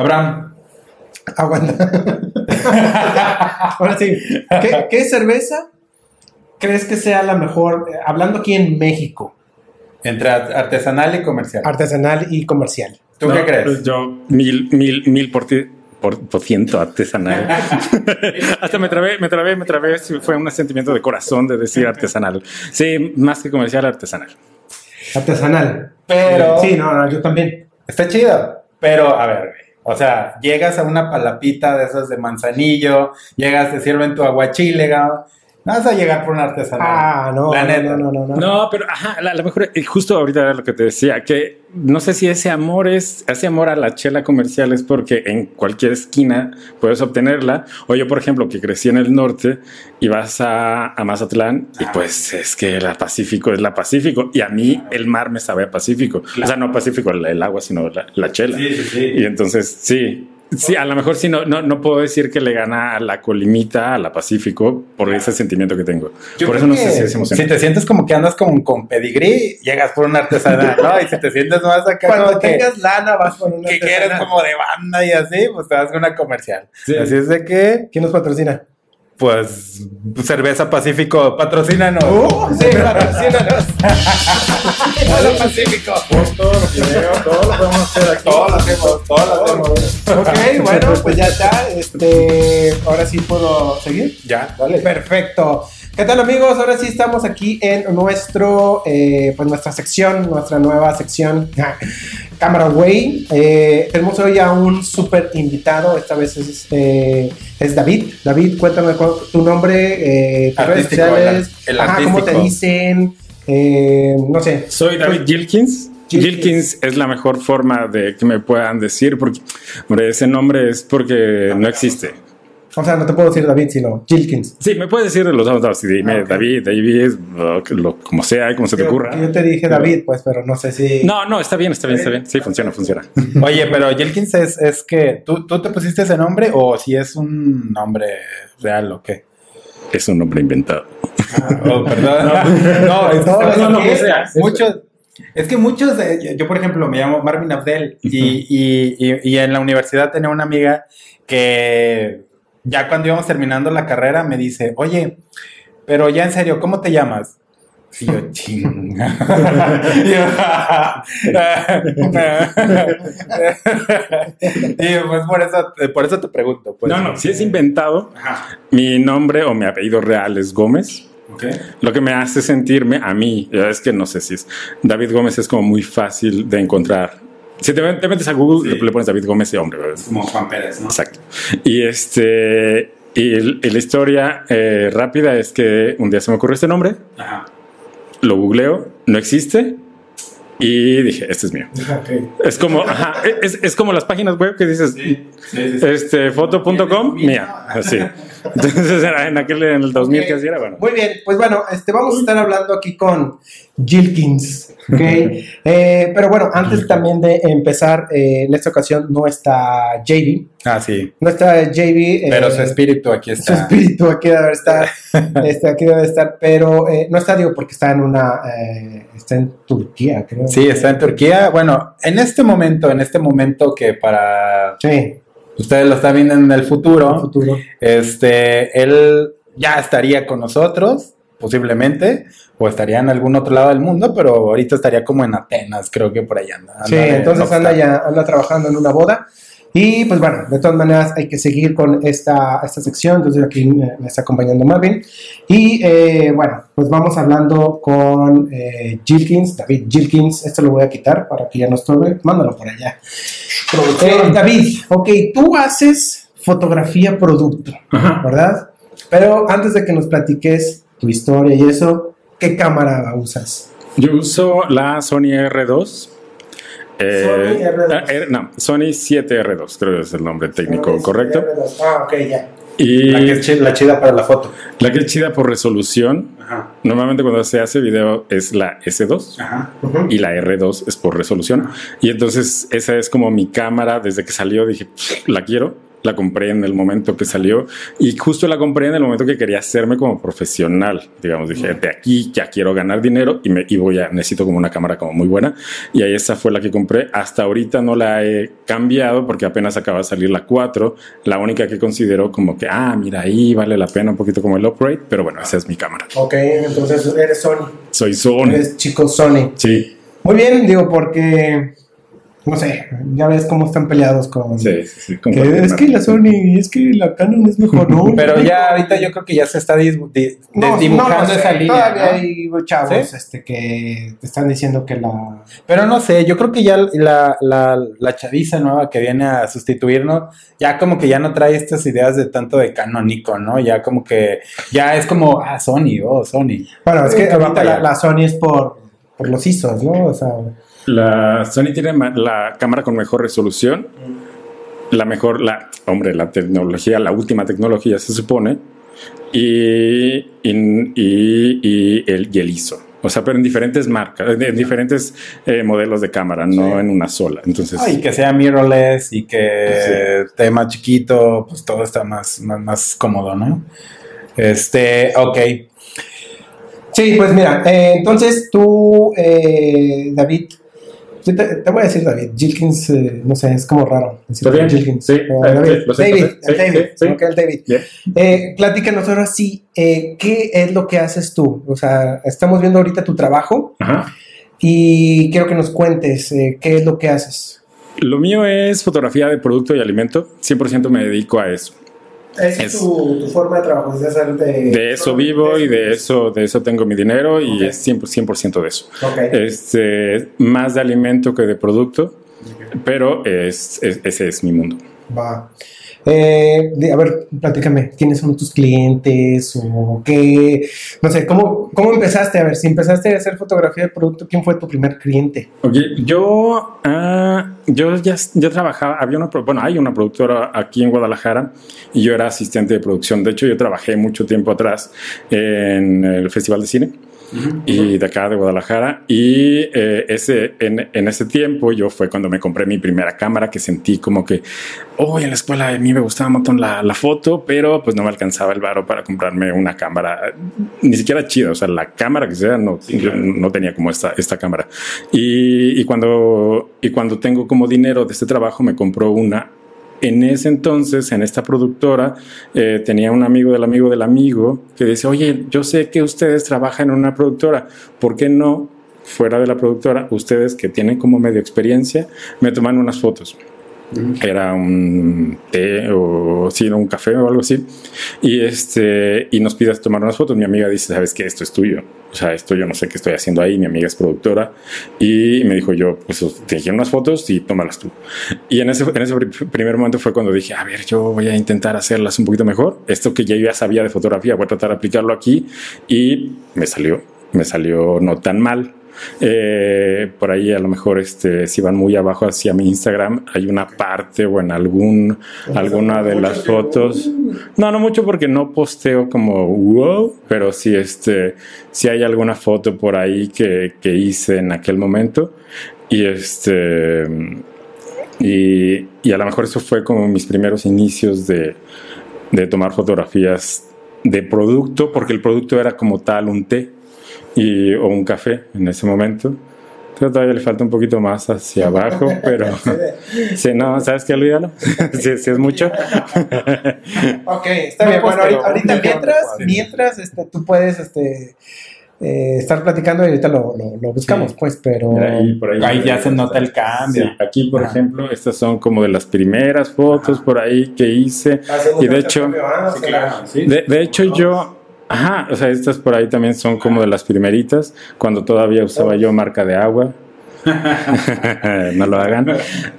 Abraham. Aguanta. Ahora sí. ¿Qué, qué cerveza crees que sea la mejor, eh, hablando aquí en México, Entre art- artesanal y comercial. artesanal y comercial? ¿Tú No, qué crees? pues yo, mil, mil, mil por, ti- por, por ciento artesanal. Hasta me trabé, me trabé, me trabé. Fue un sentimiento de corazón de decir artesanal. Sí, más que comercial, artesanal. Artesanal. Pero Sí, no, no, yo también. está chido. Pero, a ver, o sea, llegas a una palapita de esas de manzanillo, llegas, te sirven tu aguachile, no vas a llegar por un artesanal. Ah, no, La no, neta. no, no, no, no. No, pero ajá, a lo mejor justo ahorita era lo que te decía, que no sé si ese amor es, ese amor a la chela comercial es porque en cualquier esquina puedes obtenerla. O yo, por ejemplo, que crecí en el norte y vas a, a Mazatlán y pues es que la Pacífico es la Pacífico y a mí el mar me sabe a Pacífico. O sea, no Pacífico el, el agua, sino la, la chela. Sí, sí, sí. Y entonces, sí. Sí, a lo mejor sí, no, no, no puedo decir que le gana a la colimita, a la Pacífico, por ese sentimiento que tengo. Yo por eso no sé si es Si emocionante. te sientes como que andas como con pedigrí, llegas por un artesanal, ¿no? Y si te sientes más acá Cuando que, tengas lana vas con una que quieres como de banda y así, pues te vas con una comercial. Sí. Así es de que, ¿Quién nos patrocina? Pues, cerveza Pacífico, patrocínanos. ¡Uh! Sí, patrocínanos. Hola, Pacífico. todo lo que veo, todo lo podemos hacer aquí. Todo lo hacemos, todo lo hacemos. Ok, bueno, pues ya está. Este, ahora sí puedo seguir. Ya, dale. Perfecto. ¿Qué tal amigos? Ahora sí estamos aquí en nuestro, eh, pues nuestra sección, nuestra nueva sección, Cámara Way. Eh, tenemos hoy a un súper invitado, esta vez es, eh, es David. David, cuéntame cuál- tu nombre, eh, tus redes sociales, el- el ajá, cómo te dicen, eh, no sé. Soy David Gilkins. Gilkins. Gilkins es la mejor forma de que me puedan decir, porque hombre, ese nombre es porque no existe. O sea, no te puedo decir David, sino Gilkins. Sí, me puedes decir los dos, sí, dime Ah. David, David, lo, lo- como sea, como se te ocurra. yo te dije David, pues, pero no sé si... No, no, está bien, está bien, está bien. Sí, funciona, funciona. Oye, pero Jelkins es, es que, ¿tú, ¿tú te pusiste ese nombre o si es un nombre real o qué? Es un nombre inventado. Oh, perdón. No, No, es no, no, que es- sea. Muchos. Es que muchos, eh, yo, por ejemplo me llamo Marvin Abdel y, y, y, y en la universidad tenía una amiga que ya cuando íbamos terminando la carrera me dice, oye, pero ya en serio, ¿cómo te llamas? Y yo, chinga. y pues por eso, por eso te pregunto. Pues. No, no, si es inventado, mi nombre o mi apellido real es Gómez. Okay. Lo que me hace sentirme a mí, es que no sé si es David Gómez es como muy fácil de encontrar. Si te, te metes a Google, Sí. le, le pones David Gómez y hombre. Como Juan Pérez, ¿no? Exacto. Y este y, el- y la historia eh, rápida es que un día se me ocurrió este nombre, Ajá. lo googleo, no existe y dije, este es mío. Ok. Es como, ajá, es, es como las páginas web que dices, Sí, sí, sí. este, foto.com, mía, así. Entonces era en aquel, en el 2000 que así era, bueno. Muy bien, pues bueno, este, vamos a estar hablando aquí con Gilkins, ¿ok? Eh, pero bueno, antes también de empezar, eh, en esta ocasión no está JB, Ah, sí. no está JB. eh, Pero su espíritu aquí su está. espíritu aquí debe estar, este, aquí debe estar, pero eh, no está, digo, porque está en una, eh, está en Turquía, creo. Sí, está en Turquía. Bueno, en este momento, en este momento que para Sí, ustedes lo están viendo en el futuro, el futuro. este, él ya estaría con nosotros, posiblemente, o estaría en algún otro lado del mundo, pero ahorita estaría como en Atenas, creo que por allá anda. anda Sí, entonces anda ya anda trabajando en una boda. Y pues bueno, de todas maneras hay que seguir con esta, esta sección. Entonces aquí me, me está acompañando Marvin. Y eh, bueno, pues vamos hablando con eh, Gilkins, David Gilkins. Esto lo voy a quitar para que ya no estorbe. Mándalo por allá. Eh, David, ok, tú haces fotografía producto, Ajá. ¿verdad? Pero antes de que nos platiques tu historia y eso, ¿qué cámara usas? Yo uso la Sony R2. Eh, Sony R2. ah, R- no, Sony 7R2, creo que es el nombre técnico correcto. Ah, ok, ya. Y La que es chi- la chida para la foto. la que es chida por resolución. Ajá. Normalmente cuando se hace video es la S2 Ajá. Ujú. y la R2 es por resolución. Y entonces esa es como mi cámara desde que salió. Dije, la quiero. La compré en el momento que salió y justo la compré en el momento que quería hacerme como profesional. Digamos, dije, de aquí ya quiero ganar dinero y, me, y voy a, necesito como una cámara como muy buena. Y ahí esa fue la que compré. Hasta ahorita no la he cambiado porque apenas acaba de salir la 4. La única que considero como que, ah, mira, ahí vale la pena un poquito como el upgrade, pero bueno, esa es mi cámara. Ok, entonces eres Sony. Soy Sony. Eres chico Sony. Sí. Muy bien, digo, porque no sé, ya ves cómo están peleados con. Sí, sí, sí. con que es que la Sony, es que la Canon es mejor, ¿no? Pero ya ahorita yo creo que ya se está dis- di- No, desdibujando no lo sé, esa línea. Todavía ¿no? hay chavos ¿Sí? este, que te están diciendo que la. Pero no sé, yo creo que ya la, la, la chaviza nueva que viene a sustituirnos, ya como que ya no trae estas ideas de tanto de canónico, ¿no? Ya como que ya es como, ah, Sony, oh, Sony. Bueno, es que ahorita la, la Sony es por, por los ISOs, ¿no? O sea, La Sony tiene la cámara con mejor resolución, la mejor, la, hombre, la tecnología, la última tecnología se supone, y, y, y- y el, y el ISO. O sea, pero en diferentes marcas, en diferentes eh, modelos de cámara, no en una sola. Entonces, Y que sea mirrorless y que esté más chiquito, pues todo está más, más, más cómodo, ¿no? Este, ok. sí, pues mira, eh, entonces tú, eh, David, te, te voy a decir David, Gilkins, eh, no sé, es como raro decir ¿Está bien? Sí, pero eh, David, sí, lo David, sí, el David, sí, sí. ok, el David. bien. Eh, platícanos ahora sí, eh, ¿qué es lo que haces tú? O sea, estamos viendo ahorita tu trabajo Ajá. y quiero que nos cuentes qué es lo que haces. Lo mío es fotografía de producto y alimento. 100% me dedico a eso. Esa Es- tu, tu forma de trabajo, es de hacer de... De eso vivo y de eso, de eso tengo mi dinero y Ok. es 100%, 100% de eso. Ok. Este, más de alimento que de producto, pero es, es- ese es mi mundo. Va. Eh, a ver, platícame, ¿quiénes son tus clientes o qué? No sé, ¿cómo, ¿cómo empezaste? A ver, si empezaste a hacer fotografía de producto, ¿quién fue tu primer cliente? Ok, yo, ah, yo ya yo trabajaba, había una, bueno, hay una productora aquí en Guadalajara y yo era asistente de producción. De hecho, yo trabajé mucho tiempo atrás en el Festival de Cine y de acá de Guadalajara. Y eh, ese, en, en ese tiempo yo fue cuando me compré mi primera cámara que sentí como que, oh, en la escuela a mí me gustaba un montón la, la foto, pero pues no me alcanzaba el varo para comprarme una cámara, ni siquiera chida, o sea, la cámara que sea, no, no tenía como esta, esta cámara. Y, y cuando, y cuando tengo como dinero de este trabajo, me compró una en ese entonces, en esta productora, eh, tenía un amigo del amigo del amigo que dice, oye, yo sé que ustedes trabajan en una productora, ¿por qué no, fuera de la productora, ustedes que tienen como medio experiencia, me toman unas fotos? Era un té o sí, un café o algo así. Y, este, y nos pidas tomar unas fotos. Mi amiga dice, ¿sabes qué? Esto es tuyo. O sea, esto yo no sé qué estoy haciendo ahí. Mi amiga es productora. Y me dijo yo, pues te dije unas fotos y tómalas tú. Y en ese, en ese pri- primer momento fue cuando dije, a ver, yo voy a intentar hacerlas un poquito mejor. Esto que ya yo ya sabía de fotografía, voy a tratar de aplicarlo aquí. Y me salió, me salió no tan mal. Eh, por ahí a lo mejor este, si van muy abajo hacia mi Instagram hay una parte o en algún alguna de las fotos. no no mucho porque no posteo como wow pero sí este si hay alguna foto por ahí que, que hice en aquel momento. Y este y, y a lo mejor eso fue como mis primeros inicios de, de tomar fotografías de producto porque el producto era como tal un té y, o un café en ese momento. Pero todavía le falta un poquito más hacia abajo, pero si no, ¿sabes qué? Olvídalo. si, si es mucho. Ok, está No bien. Bueno, posteo, ahorita, mientras, mientras este, tú puedes este, eh, estar platicando y ahorita lo, lo, lo buscamos, Sí. pues, pero... Mira, ahí, por ahí, Ahí ya se nota el cambio. Sí, aquí, por Ajá. ejemplo, estas son como de las primeras fotos por ahí que hice. Haciendo Y de hecho, ah. De, de hecho, yo. Ajá, o sea, estas por ahí también son como de las primeritas, cuando todavía usaba yo marca de agua. no lo hagan.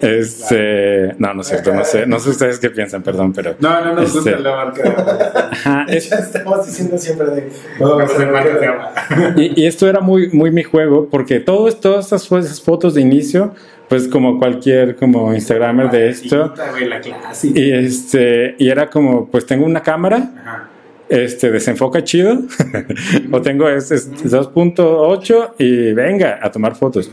Este, no, no es cierto, no sé, no sé ustedes qué piensan, perdón, pero. No, no nos gusta Este. la marca. Ajá, es- Ya estamos diciendo siempre de... Vamos a hacer marca de agua. y, y esto era muy, muy mi juego, porque todo, todas estas esas fotos de inicio, pues como cualquier como Instagramer de esto, Güey, la clásica. y este, y era como, pues tengo una cámara, Ajá. Este, desenfoca chido, o tengo este, 2.8 y venga a tomar fotos.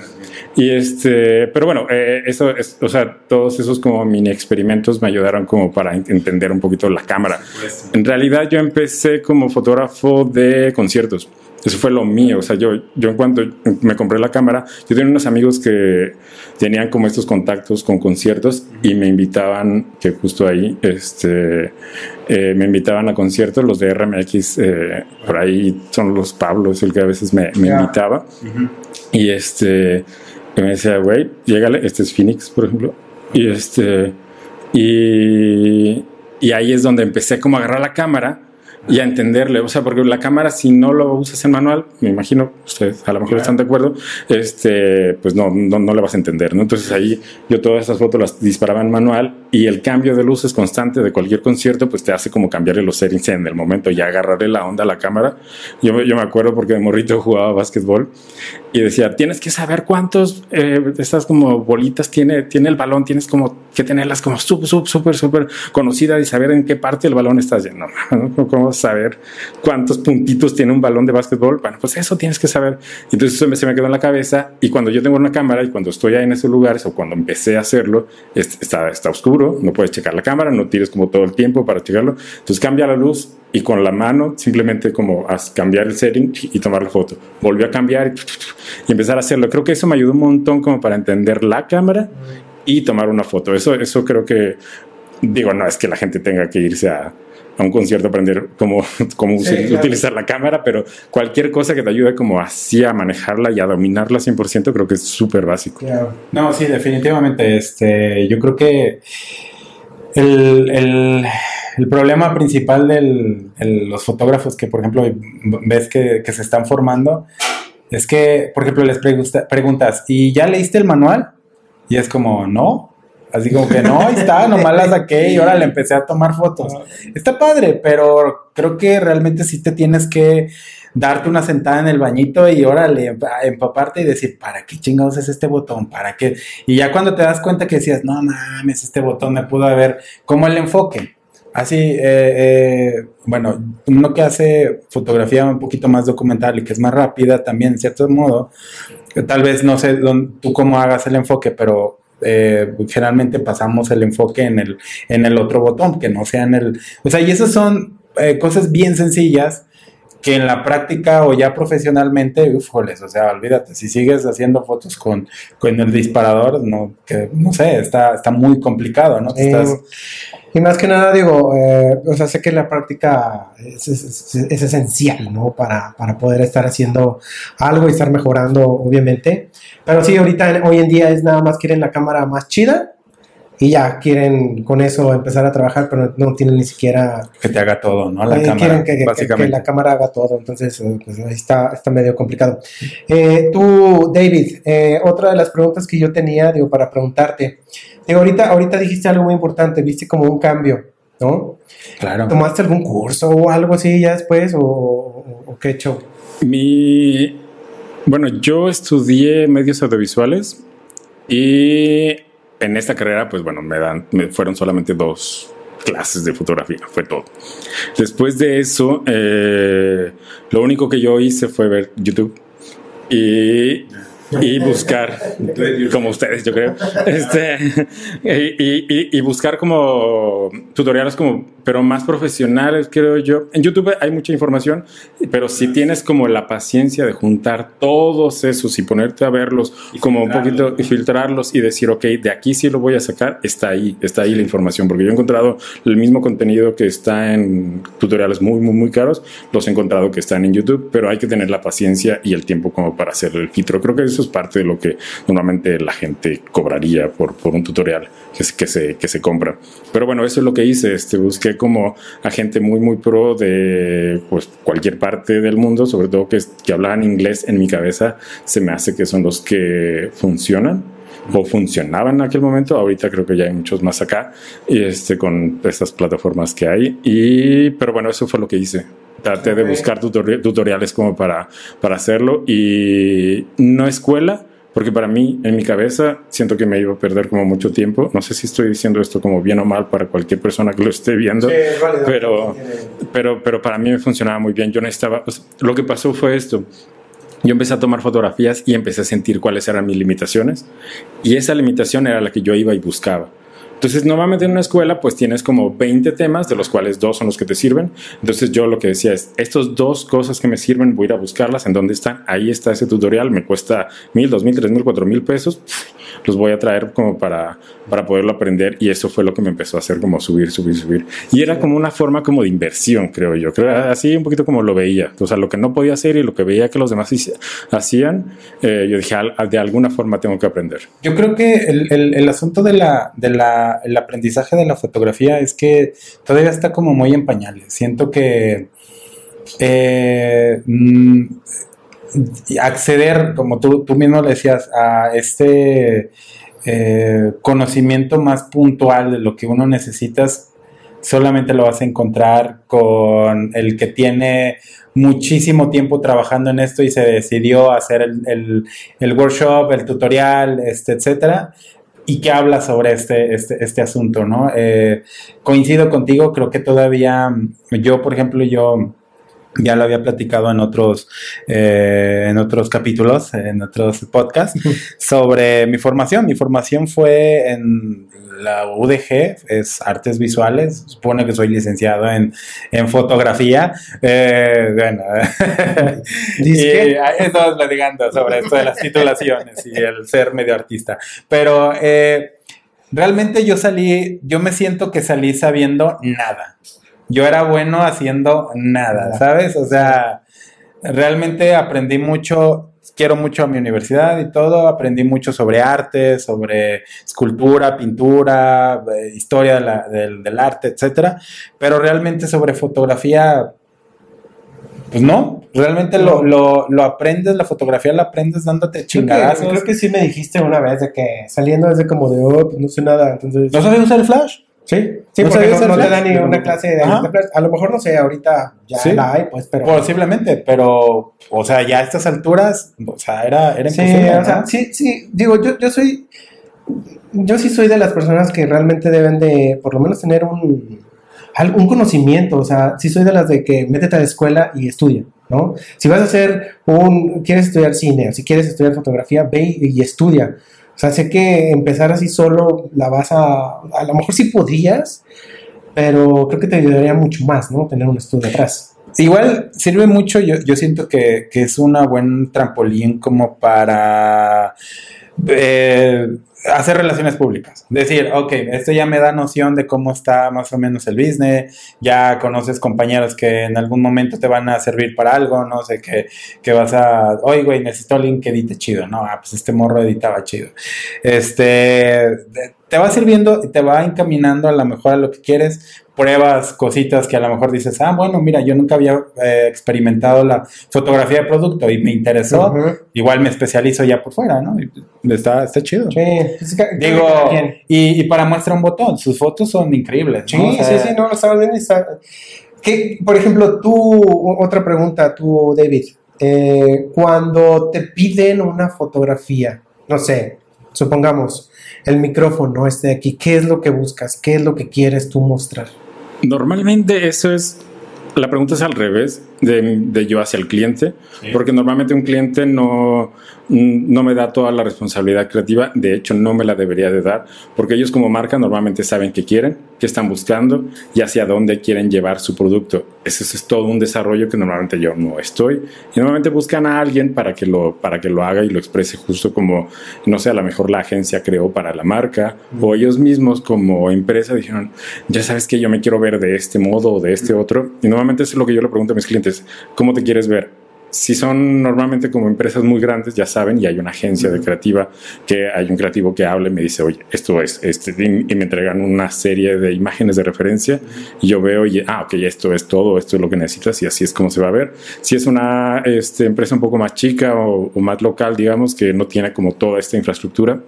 Y este, pero bueno, eh, eso es, o sea, todos esos como mini experimentos me ayudaron como para entender un poquito la cámara. En realidad yo empecé como fotógrafo de conciertos. Eso fue lo mío. O sea, yo, yo en cuanto me compré la cámara, yo tenía unos amigos que tenían como estos contactos con conciertos y me invitaban, que justo ahí, este, eh, me invitaban a conciertos, los de RMX, eh, por ahí son los Pablos, el que a veces me, me invitaba. Y este, me decía, güey, llégale, este es Phoenix, por ejemplo. Y este, y, y ahí es donde empecé como a agarrar la cámara y a entenderle, o sea, porque la cámara si no lo usas en manual, me imagino, ustedes a lo mejor están de acuerdo, este, pues no, no, no le vas a entender, ¿no? Entonces ahí yo todas estas fotos las disparaba en manual y el cambio de luces constante de cualquier concierto, pues te hace como cambiarle los settings en el momento y agarrarle la onda a la cámara. Yo, yo me acuerdo porque de morrito jugaba básquetbol y decía, tienes que saber cuántos eh, estas como bolitas tiene, tiene el balón, tienes como que tenerlas como súper, súper, súper conocidas y saber en qué parte del balón estás lleno. ¿no? ¿Cómo saber cuántos puntitos tiene un balón de básquetbol? Bueno, pues eso tienes que saber. Entonces eso se me quedó en la cabeza y cuando yo tengo una cámara y cuando estoy ahí en esos lugares o cuando empecé a hacerlo, está, está oscuro, no puedes checar la cámara, no tienes como todo el tiempo para checarlo. Entonces cambia la luz y con la mano simplemente como cambiar el setting y tomar la foto. Volvió a cambiar y, empezar a hacerlo. Creo que eso me ayudó un montón como para entender la cámara y tomar una foto. Eso, eso creo que, digo, no es que la gente tenga que irse a, a un concierto a aprender cómo, cómo utilizar la cámara, pero cualquier cosa que te ayude como así a manejarla y a dominarla 100% creo que es súper básico. No, sí, definitivamente. Este, yo creo que el, el, el problema principal de los fotógrafos que, por ejemplo, ves que, que, se están formando es que, por ejemplo, les preguntas, ¿y ya leíste el manual? Y es como, no. Así como que no, ahí está, nomás la saqué y ahora le empecé a tomar fotos. Está padre, pero creo que realmente sí te tienes que darte una sentada en el bañito y órale, empaparte y decir, ¿para qué chingados es este botón? ¿Para qué? Y ya cuando te das cuenta que decías, no mames, este botón me pudo haber, como el enfoque. Así, eh, eh, bueno, uno que hace fotografía un poquito más documental y que es más rápida también, en cierto modo, tal vez no sé tú cómo hagas el enfoque, pero eh, generalmente pasamos el enfoque en el, en el otro botón, que no sea en el... O sea, y esas son eh, cosas bien sencillas que en la práctica o ya profesionalmente, ufoles, o sea, olvídate, si sigues haciendo fotos con, con el disparador, no, que, no sé, está, está muy complicado, ¿no? Estás, y más que nada, digo, eh, o sea, sé que la práctica es, es, es esencial, ¿no? Para, para, poder estar haciendo algo y estar mejorando, obviamente. Pero sí, ahorita, hoy en día es nada más quieren la cámara más chida y ya quieren con eso empezar a trabajar, pero no tienen ni siquiera... Que te haga todo, ¿no? La eh, cámara, quieren que, básicamente. Que, la cámara haga todo, entonces eh, pues ahí está, está medio complicado. Eh, tú, David, eh, otra de las preguntas que yo tenía, digo, para preguntarte, digo, ahorita, ahorita dijiste algo muy importante, viste como un cambio, ¿no? Claro. ¿Tomaste algún curso o algo así ya después o, o, o qué hecho? Mi... Bueno, yo estudié medios audiovisuales y en esta carrera, pues bueno, me dan, me fueron solamente dos clases de fotografía, fue todo. Después de eso, eh, lo único que yo hice fue ver YouTube y y buscar, como ustedes, yo creo, este, y, y, y, buscar como tutoriales como, pero más profesionales, creo yo. En YouTube hay mucha información, pero si tienes como la paciencia de juntar todos esos y ponerte a verlos y como un poquito y filtrarlos y decir, ok, de aquí sí lo voy a sacar, está ahí, está ahí la información, porque yo he encontrado el mismo contenido que está en tutoriales muy, muy, muy caros, los he encontrado que están en YouTube, pero hay que tener la paciencia y el tiempo como para hacer el filtro. Creo que es eso es parte de lo que normalmente la gente cobraría por, por un tutorial que, se, que se compra. Pero bueno, eso es lo que hice. Este, busqué como a gente muy, muy pro de pues, cualquier parte del mundo, sobre todo que, que hablaban inglés en mi cabeza, se me hace que son los que funcionan o funcionaban en aquel momento. Ahorita creo que ya hay muchos más acá y este, con estas plataformas que hay. Y, pero bueno, eso fue lo que hice. Traté de buscar tutoriales como para, para hacerlo y no escuela, porque para mí, en mi cabeza, siento que me iba a perder como mucho tiempo. No sé si estoy diciendo esto como bien o mal para cualquier persona que lo esté viendo, Sí, es válido. pero, pero, pero para mí me funcionaba muy bien. Yo necesitaba, o sea, lo que pasó fue esto. Yo empecé a tomar fotografías y empecé a sentir cuáles eran mis limitaciones. Y esa limitación era la que yo iba y buscaba. Entonces, normalmente en una escuela, pues tienes como 20 temas, de los cuales dos son los que te sirven. Entonces, yo lo que decía es, estos dos cosas que me sirven, voy a ir a buscarlas. ¿En dónde están? Ahí está ese tutorial. Me cuesta mil, dos mil, tres mil, cuatro mil pesos. Los voy a traer como para, para poderlo aprender. Y eso fue lo que me empezó a hacer como subir, subir, subir. Y era como una forma como de inversión, creo yo. Creo así un poquito como lo veía. O sea, lo que no podía hacer y lo que veía que los demás hacían, eh, yo dije, "Al- de alguna forma tengo que aprender. Yo creo que el, asunto de la, de la, aprendizaje de la fotografía es que todavía está como muy en pañales. Siento que eh, mm, acceder, como tú, tú mismo le decías, a este eh, conocimiento más puntual de lo que uno necesita, solamente lo vas a encontrar con el que tiene muchísimo tiempo trabajando en esto y se decidió hacer el, el- el workshop, el tutorial, este, etcétera, y que habla sobre este, este, este asunto, ¿no? Eh, coincido contigo, creo que todavía, yo, por ejemplo, yo ya lo había platicado en otros, eh, en otros capítulos, en otros podcasts, sobre mi formación. Mi formación fue en la UDG, es artes visuales, supone que soy licenciado en, en fotografía. Eh, bueno, y estamos platicando sobre esto de las titulaciones y el ser medio artista. Pero eh, realmente yo salí, yo me siento que salí sabiendo nada. Yo era bueno haciendo nada. ¿sabes? O sea, realmente aprendí mucho, quiero mucho a mi universidad y todo, aprendí mucho sobre arte, sobre escultura, pintura, eh, historia de la- del, del arte, etcétera, pero realmente sobre fotografía, pues no, realmente lo, lo, lo aprendes, la fotografía la aprendes dándote Creo que, chingadazos. creo que sí me dijiste una vez de que saliendo desde como de, oh, pues no sé nada, entonces... ¿No sabes usar el flash? Sí, sí, ¿No porque no, no te flash? da ni una clase de, Ajá. A lo mejor, no sé, ahorita ya Sí. la hay, pues, pero... Posiblemente, pero, o sea, ya a estas alturas, o sea, era, era Sí, imposible. o sea, sí, sí, digo, yo, yo soy, yo sí soy de las personas que realmente deben de, por lo menos, tener un, un conocimiento, o sea, sí soy de las de que métete a la escuela y estudia, ¿no? Si vas a hacer un, quieres estudiar cine, o si quieres estudiar fotografía, ve y, y estudia. O sea, sé que empezar así solo la vas a, a lo mejor sí podrías, pero creo que te ayudaría mucho más, ¿no? Tener un estudio atrás. Igual sirve mucho, yo, yo siento que, que es una buen trampolín como para eh, hacer relaciones públicas. Decir, ok, esto ya me da noción de cómo está más o menos el business, ya conoces compañeros que en algún momento te van a servir para algo, no sé, que, que vas a, oye, güey, necesito alguien que edite chido, no, ah, pues este morro editaba chido. Este, te va sirviendo y te va encaminando a lo mejor a lo que quieres, pruebas cositas que a lo mejor dices, ah, bueno, mira, yo nunca había eh, experimentado la fotografía de producto y me interesó, igual me especializo ya por fuera, ¿no? Y está, está chido. Sí, pues, Digo, y, y para muestra un botón, sus fotos son increíbles. Sí, ¿no? O sea, sí, sí, no, está... ¿Qué, por ejemplo, tú, otra pregunta, tú, David, eh, cuando te piden una fotografía, no sé, supongamos, el micrófono este de aquí, ¿qué es lo que buscas? ¿Qué es lo que quieres tú mostrar? Normalmente eso es, la pregunta es al revés de, de yo hacia el cliente, Sí. porque normalmente un cliente no, no me da toda la responsabilidad creativa, de hecho no me la debería de dar, porque ellos como marca normalmente saben qué quieren, qué están buscando y hacia dónde quieren llevar su producto. Eso es todo un desarrollo que normalmente yo no estoy. Y normalmente buscan a alguien para que lo, para que lo haga y lo exprese justo como, no sé, a lo mejor la agencia creó para la marca o ellos mismos como empresa dijeron, ya sabes que yo me quiero ver de este modo o de este otro. Y normalmente es lo que yo le pregunto a mis clientes, ¿cómo te quieres ver? Si son normalmente como empresas muy grandes, ya saben, y hay una agencia de creativa que hay un creativo que habla y me dice, oye, esto es, este, y, y me entregan una serie de imágenes de referencia y yo veo y, ah, ok, esto es todo, esto es lo que necesitas y así es como se va a ver. Si es una este, empresa un poco más chica o, o más local, digamos, que no tiene como toda esta infraestructura,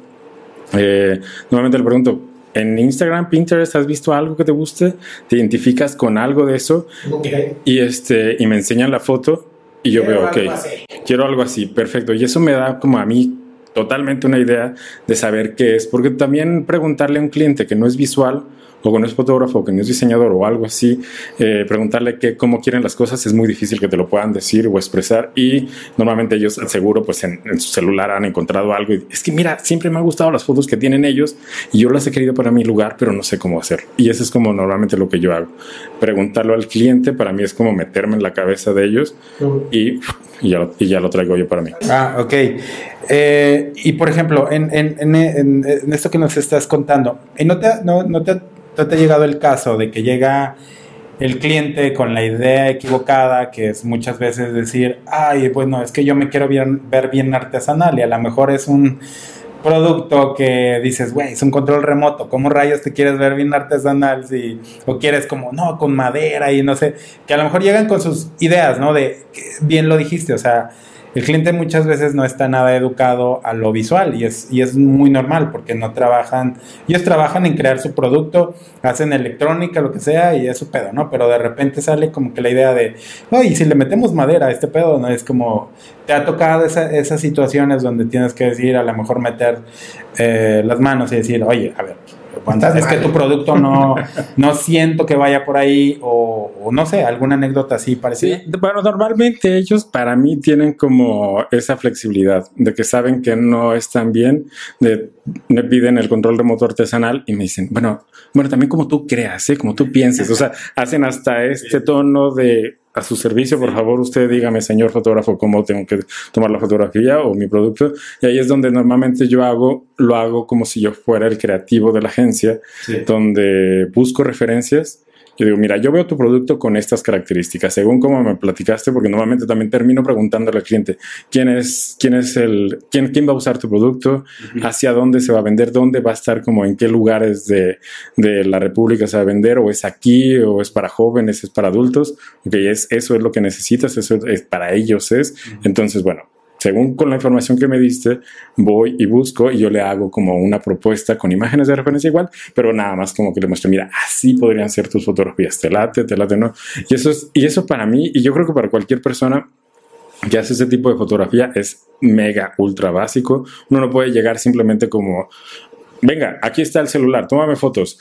eh, normalmente le pregunto, en Instagram, Pinterest, ¿has visto algo que te guste? ¿Te identificas con algo de eso? Y, este, y me enseñan la foto y yo veo, ok, quiero algo así, perfecto. Y eso me da como a mí totalmente una idea de saber qué es, porque también preguntarle a un cliente que no es visual, o que no es fotógrafo, o que no es diseñador o algo así, eh, preguntarle qué, cómo quieren las cosas es muy difícil que te lo puedan decir o expresar y normalmente ellos seguro pues en, su celular han encontrado algo y es que mira, siempre me han gustado las fotos que tienen ellos y yo las he querido para mi lugar, pero no sé cómo hacer. Y eso es como normalmente lo que yo hago. Preguntarlo al cliente para mí es como meterme en la cabeza de ellos y, y, ya, lo, y ya lo traigo yo para mí. Ah, ok. Eh, y por ejemplo, en, en, en, en, esto que nos estás contando, ¿no te, no, no te te ha llegado el caso de que llega el cliente con la idea equivocada, que es muchas veces decir, ay, bueno, es que yo me quiero ver bien artesanal y a lo mejor es un producto que dices, güey, es un control remoto, ¿cómo rayos te quieres ver bien artesanal? Si, o quieres como, no, con madera y no sé, que a lo mejor llegan con sus ideas, ¿no? De, bien lo dijiste, o sea, el cliente muchas veces no está nada educado a lo visual y es, y es muy normal porque no trabajan, ellos trabajan en crear su producto, hacen electrónica, lo que sea, y es su pedo, ¿no? Pero de repente sale como que la idea de, oye, si le metemos madera a este pedo, ¿no? Es como, te ha tocado esas situaciones donde tienes que decir, a lo mejor meter eh, las manos y decir, oye, a ver, es que tu producto no, no siento que vaya por ahí o, no sé, alguna anécdota así parecida. Sí, bueno, normalmente ellos para mí tienen como esa flexibilidad de que saben que no están bien, de, me piden el control remoto artesanal y me dicen, bueno, bueno, también como tú creas, ¿eh? como tú pienses, o sea, hacen hasta este tono de a su servicio, por favor, usted dígame, señor fotógrafo, cómo tengo que tomar la fotografía o mi producto. Y ahí es donde normalmente yo hago, lo hago como si yo fuera el creativo de la agencia, donde busco referencias yo digo, mira, yo veo tu producto con estas características, según como me platicaste, porque normalmente también termino preguntándole al cliente quién es, quién es el, quién, quién va a usar tu producto, hacia dónde se va a vender, dónde va a estar, como en qué lugares de, de, la República se va a vender, o es aquí, o es para jóvenes, es para adultos. Ok, es, eso es lo que necesitas, eso es para ellos es. Entonces, bueno, según con la información que me diste, voy y busco y yo le hago como una propuesta con imágenes de referencia igual, pero nada más como que le muestro, mira, así podrían ser tus fotografías, te late, te late, no. Y eso, es, y eso para mí, y yo creo que para cualquier persona que hace ese tipo de fotografía es mega, ultra básico. Uno no puede llegar simplemente como, venga, aquí está el celular, tómame fotos.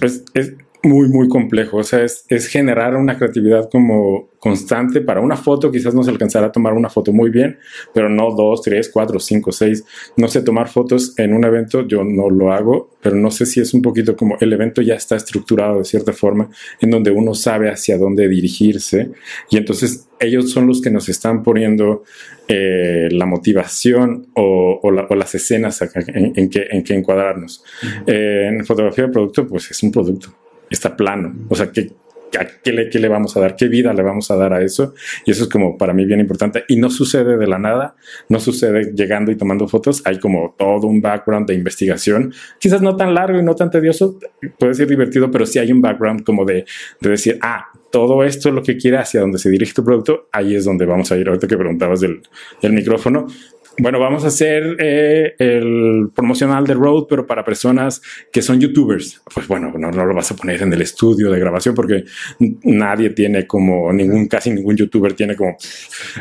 Es, es, muy, muy complejo. O sea, es, es, generar una creatividad como constante. Para una foto quizás no se alcanzará a tomar una foto muy bien, pero no dos, tres, cuatro, cinco, seis. No sé, tomar fotos en un evento yo no lo hago, pero no sé si es un poquito como el evento ya está estructurado de cierta forma, en donde uno sabe hacia dónde dirigirse. Y entonces ellos son los que nos están poniendo eh, la motivación o, o, o, las escenas en, en, que, en que encuadrarnos. eh, en fotografía de producto, pues es un producto está plano. O sea, ¿qué, qué, le, ¿qué le vamos a dar? ¿Qué vida le vamos a dar a eso? Y eso es como para mí bien importante. Y no sucede de la nada, no sucede llegando y tomando fotos. Hay como todo un background de investigación. Quizás no tan largo y no tan tedioso, puede ser divertido, pero sí hay un background como de, de decir, ah, todo esto es lo que quiere hacia donde se dirige tu producto, ahí es donde vamos a ir. Ahorita que preguntabas del, del micrófono, bueno, vamos a hacer eh, el promocional de Road, pero para personas que son youtubers. Pues bueno, no, no, lo vas a poner en el estudio de grabación porque nadie tiene como ningún, casi ningún youtuber tiene como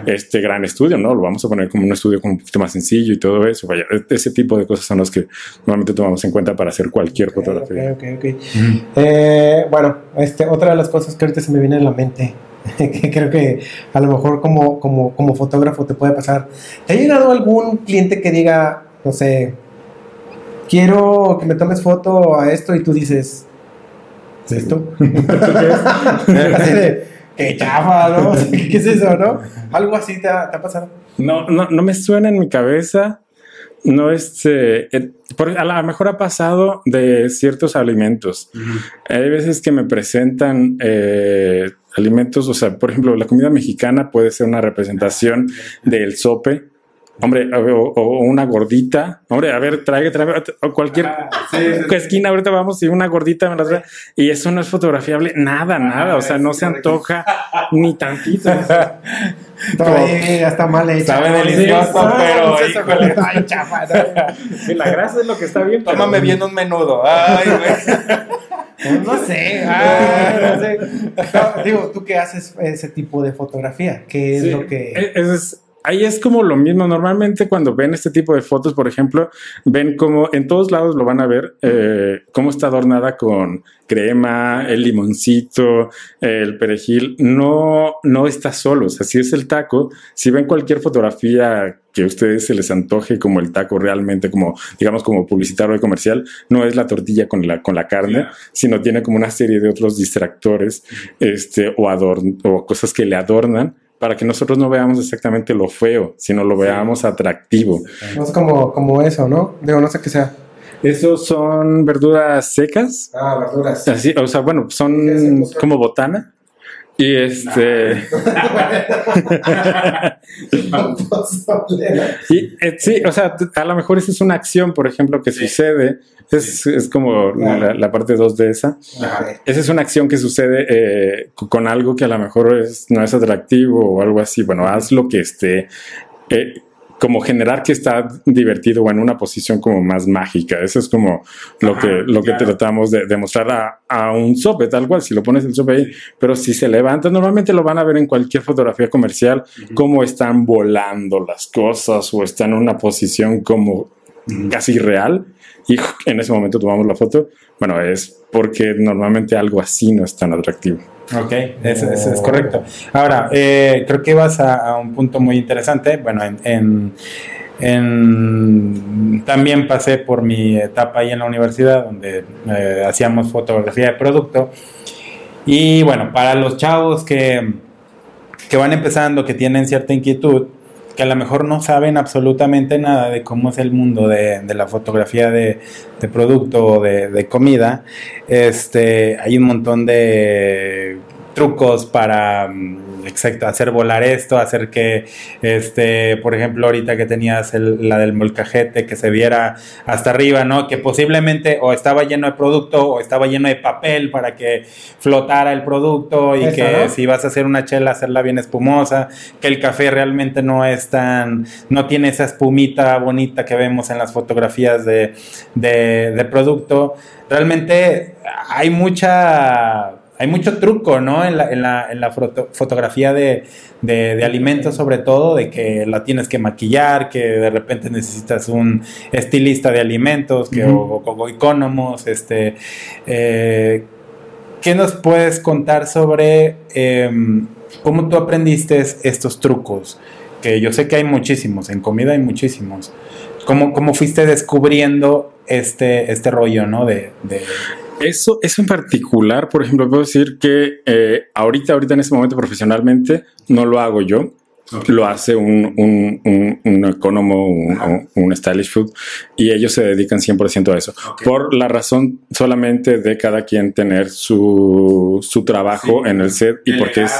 este gran estudio, ¿no? Lo vamos a poner como un estudio como un poquito más sencillo y todo eso. Vaya, ese tipo de cosas son las que normalmente tomamos en cuenta para hacer cualquier fotografía. Ok, ok, ok. Mm. Eh, bueno, este, otra de las cosas que ahorita se me viene a la mente creo que a lo mejor como, como, como fotógrafo te puede pasar. ¿Te ha llegado algún cliente que diga, no sé, quiero que me tomes foto a esto y tú dices, ¿es esto? de, qué chafa, ¿no? ¿Qué es eso, no? Algo así te ha, te ha pasado. No, no, no me suena en mi cabeza. No es. Eh, a lo mejor ha pasado de ciertos alimentos. Uh -huh. Hay veces que me presentan eh, alimentos, o sea, por ejemplo, la comida mexicana puede ser una representación del sope. Hombre, o, o, una gordita. Hombre, a ver, trae, trae, o cualquier ah, sí, sí, esquina, ahorita vamos y una gordita me la trae. Y eso no es fotografiable, nada, ah, nada. O sea, no se antoja ni tantito. Todavía está mal hecho. Sabe delicioso, pero híjole. Ay, chafa, no. Sí, la grasa es lo que está bien. Tómame pero... bien un menudo. Ay, güey. No sé, ah, no sé. No, digo, ¿tú qué haces ese tipo de fotografía? ¿Qué es sí, lo que...? Es, es, ahí es como lo mismo. Normalmente cuando ven este tipo de fotos, por ejemplo, ven como en todos lados lo van a ver, eh, cómo está adornada con crema, el limoncito, el perejil. No, no está solo. O sea, si es el taco, si ven cualquier fotografía que a ustedes se les antoje como el taco realmente, como digamos como publicitario y comercial, no es la tortilla con la, con la carne, sino tiene como una serie de otros distractores este, o, adorn o cosas que le adornan para que nosotros no veamos exactamente lo feo, sino lo veamos atractivo. No es como, como eso, ¿no? Digo, no sé qué sea. Esos son verduras secas. Ah, verduras. Así, o sea, bueno, son como botana. Y este. y, eh, sí, o sea, a lo mejor esa es una acción, por ejemplo, que sucede. Es, es como la, la parte 2 de esa. Esa es una acción que sucede eh, con algo que a lo mejor es, no es atractivo o algo así. Bueno, haz lo que esté. Eh, como generar que está divertido o en una posición como más mágica. Eso es como lo Ajá, que, lo que tratamos de demostrar a, a un sope, tal cual, si lo pones el sope ahí, pero si se levanta, normalmente lo van a ver en cualquier fotografía comercial, cómo están volando las cosas o están en una posición como casi real y en ese momento tomamos la foto. Bueno, es porque normalmente algo así no es tan atractivo. Ok, eso, eso es correcto. Ahora, eh, creo que vas a, a un punto muy interesante. Bueno, en, en- en- también pasé por mi etapa ahí en la universidad, donde eh, hacíamos fotografía de producto. Y bueno, para los chavos que, que van empezando, que tienen cierta inquietud, que a lo mejor no saben absolutamente nada de cómo es el mundo de, de la fotografía de, de producto o de, de comida, este, hay un montón de trucos para mm, exacto hacer volar esto hacer que este por ejemplo ahorita que tenías el- la del molcajete que se viera hasta arriba no que posiblemente o estaba lleno de producto o estaba lleno de papel para que flotara el producto y Eso, que ¿no? si vas a hacer una chela hacerla bien espumosa que el café realmente no es tan no tiene esa espumita bonita que vemos en las fotografías de, de, de producto realmente hay mucha hay mucho truco, ¿no? En la, en la, en la foto- fotografía de, de, de alimentos, sobre todo, de que la tienes que maquillar, que de repente necesitas un estilista de alimentos, que, o, o- o icónomos, este. eh, ¿Qué nos puedes contar sobre em, cómo tú aprendiste estos trucos? Que yo sé que hay muchísimos, en comida hay muchísimos. ¿Cómo, cómo fuiste descubriendo este, este rollo, ¿no? De, de- Eso, eso en particular, por ejemplo, puedo decir que eh, ahorita, ahorita en este momento profesionalmente no lo hago yo. Lo hace un, un, un, un economo, un, un stylish food, y ellos se dedican 100% a eso. Por la razón solamente de cada quien tener su, su trabajo en el set y porque es,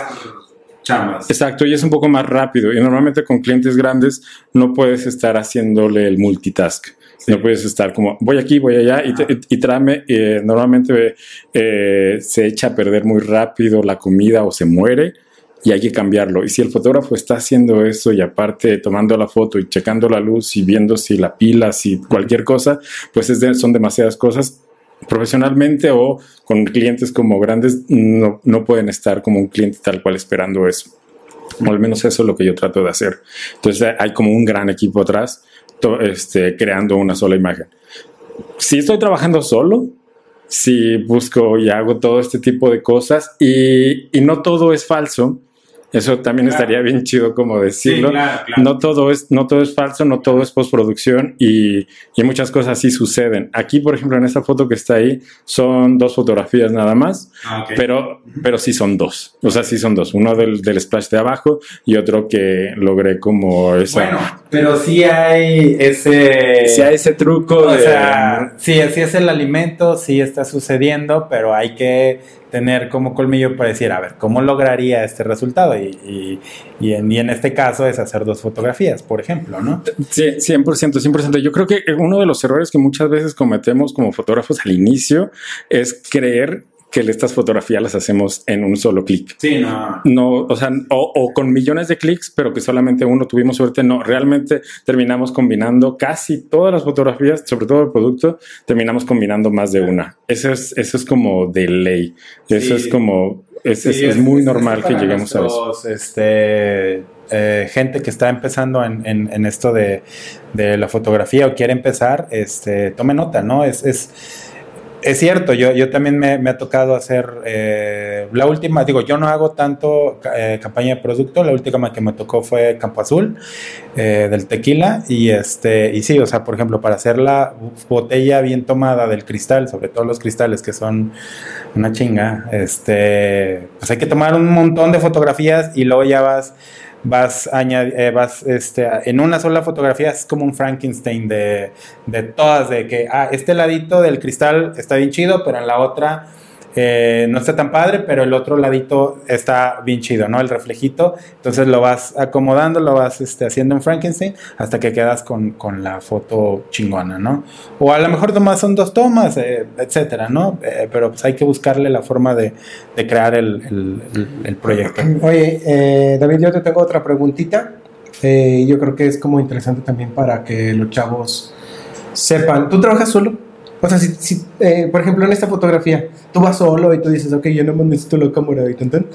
chambas. Exacto, y es un poco más rápido. Y normalmente con clientes grandes no puedes estar haciéndole el multitask. No puedes estar como, voy aquí, voy allá, y, te- y tráeme. eh, normalmente eh, se echa a perder muy rápido la comida o se muere y hay que cambiarlo. Y si el fotógrafo está haciendo eso y aparte tomando la foto y checando la luz y viendo si la pila, si cualquier cosa, pues es son demasiadas cosas. Profesionalmente o con clientes como grandes no, no pueden estar como un cliente tal cual esperando eso. O al menos eso es lo que yo trato de hacer. Entonces hay como un gran equipo atrás este, creando una sola imagen. Si estoy trabajando solo, si busco y hago todo este tipo de cosas y, y no todo es falso, eso también Claro. estaría bien chido como decirlo. claro, claro. No todo es, no todo es falso, no todo es postproducción y, y muchas cosas sí suceden. Aquí, por ejemplo, en esta foto que está ahí, son dos fotografías nada más, Ah, pero, pero sí son dos. O sea, sí son dos. Uno del, del splash de abajo y otro que logré como esa. Bueno, pero sí hay ese. si hay ese truco O de. sea, sí, así es el alimento, sí está sucediendo, pero hay que tener como colmillo para decir, a ver, ¿cómo lograría este resultado? Y, y, y en, y en este caso es hacer dos fotografías, por ejemplo, ¿no? Sí, 100%, 100%. Yo creo que uno de los errores que muchas veces cometemos como fotógrafos al inicio es creer que estas fotografías las hacemos en un solo clic. Sí, no. No, o sea, o, o con millones de clics, pero que solamente uno tuvimos suerte. No, realmente terminamos combinando casi todas las fotografías, sobre todo el producto, terminamos combinando más de una. Eso es, eso es como de ley. Eso Sí. es como, es, es- es muy normal que lleguemos a eso. Este, eh, gente que está empezando en, en- en esto de, de la fotografía o quiere empezar, este, tome nota, ¿no? Es, es, cierto, yo, yo también me, me ha tocado hacer eh, la última, digo, yo no hago tanto eh, campaña de producto, la última que me tocó fue Campo Azul eh, del tequila y este y sí, o sea, por ejemplo, para hacer la botella bien tomada del cristal, sobre todo los cristales que son una chinga, este, pues hay que tomar un montón de fotografías y luego ya vas vas añadi- eh, vas este en una sola fotografía es como un Frankenstein de, de todas de que ah este ladito del cristal está bien chido pero en la otra eh, no está tan padre, pero el otro ladito está bien chido, ¿no? El reflejito. Entonces lo vas acomodando, lo vas este, haciendo en Frankenstein hasta que quedas con, con la foto chingona, ¿no? O a lo mejor nomás son dos tomas, eh, etcétera, ¿no? Eh, pero pues hay que buscarle la forma de, de crear el, el- el- proyecto. Oye, eh, David, yo te tengo otra preguntita. Yo creo que es como interesante también para que los chavos sepan. ¿Tú trabajas solo? O sea, si, si, eh, por ejemplo, en esta fotografía, tú vas solo y tú dices, ok, yo no me necesito la cámara y tan tan.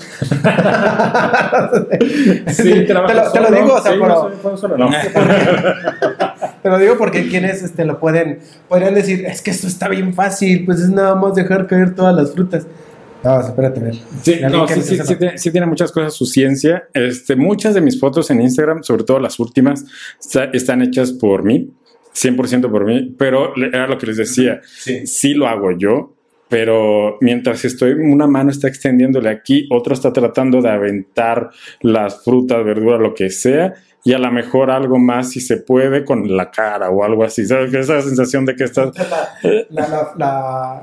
te, lo, te lo digo, o sea, pero- no. te lo digo porque quienes este, lo pueden, podrían decir, es que esto está bien fácil, pues es nada más dejar caer todas las frutas. No, espérate, a ver. Sí, no, sí, sí, sí tiene, sí tiene muchas cosas su ciencia. Este, muchas de mis fotos en Instagram, sobre todo las últimas, está- están hechas por mí, 100% por mí, pero era lo que les decía, Sí. sí lo hago yo, pero mientras estoy, una mano está extendiéndole aquí, otro está tratando de aventar las frutas, verduras, lo que sea, y a lo mejor algo más si se puede con la cara o algo así, ¿sabes? Esa sensación de que estás... La, la.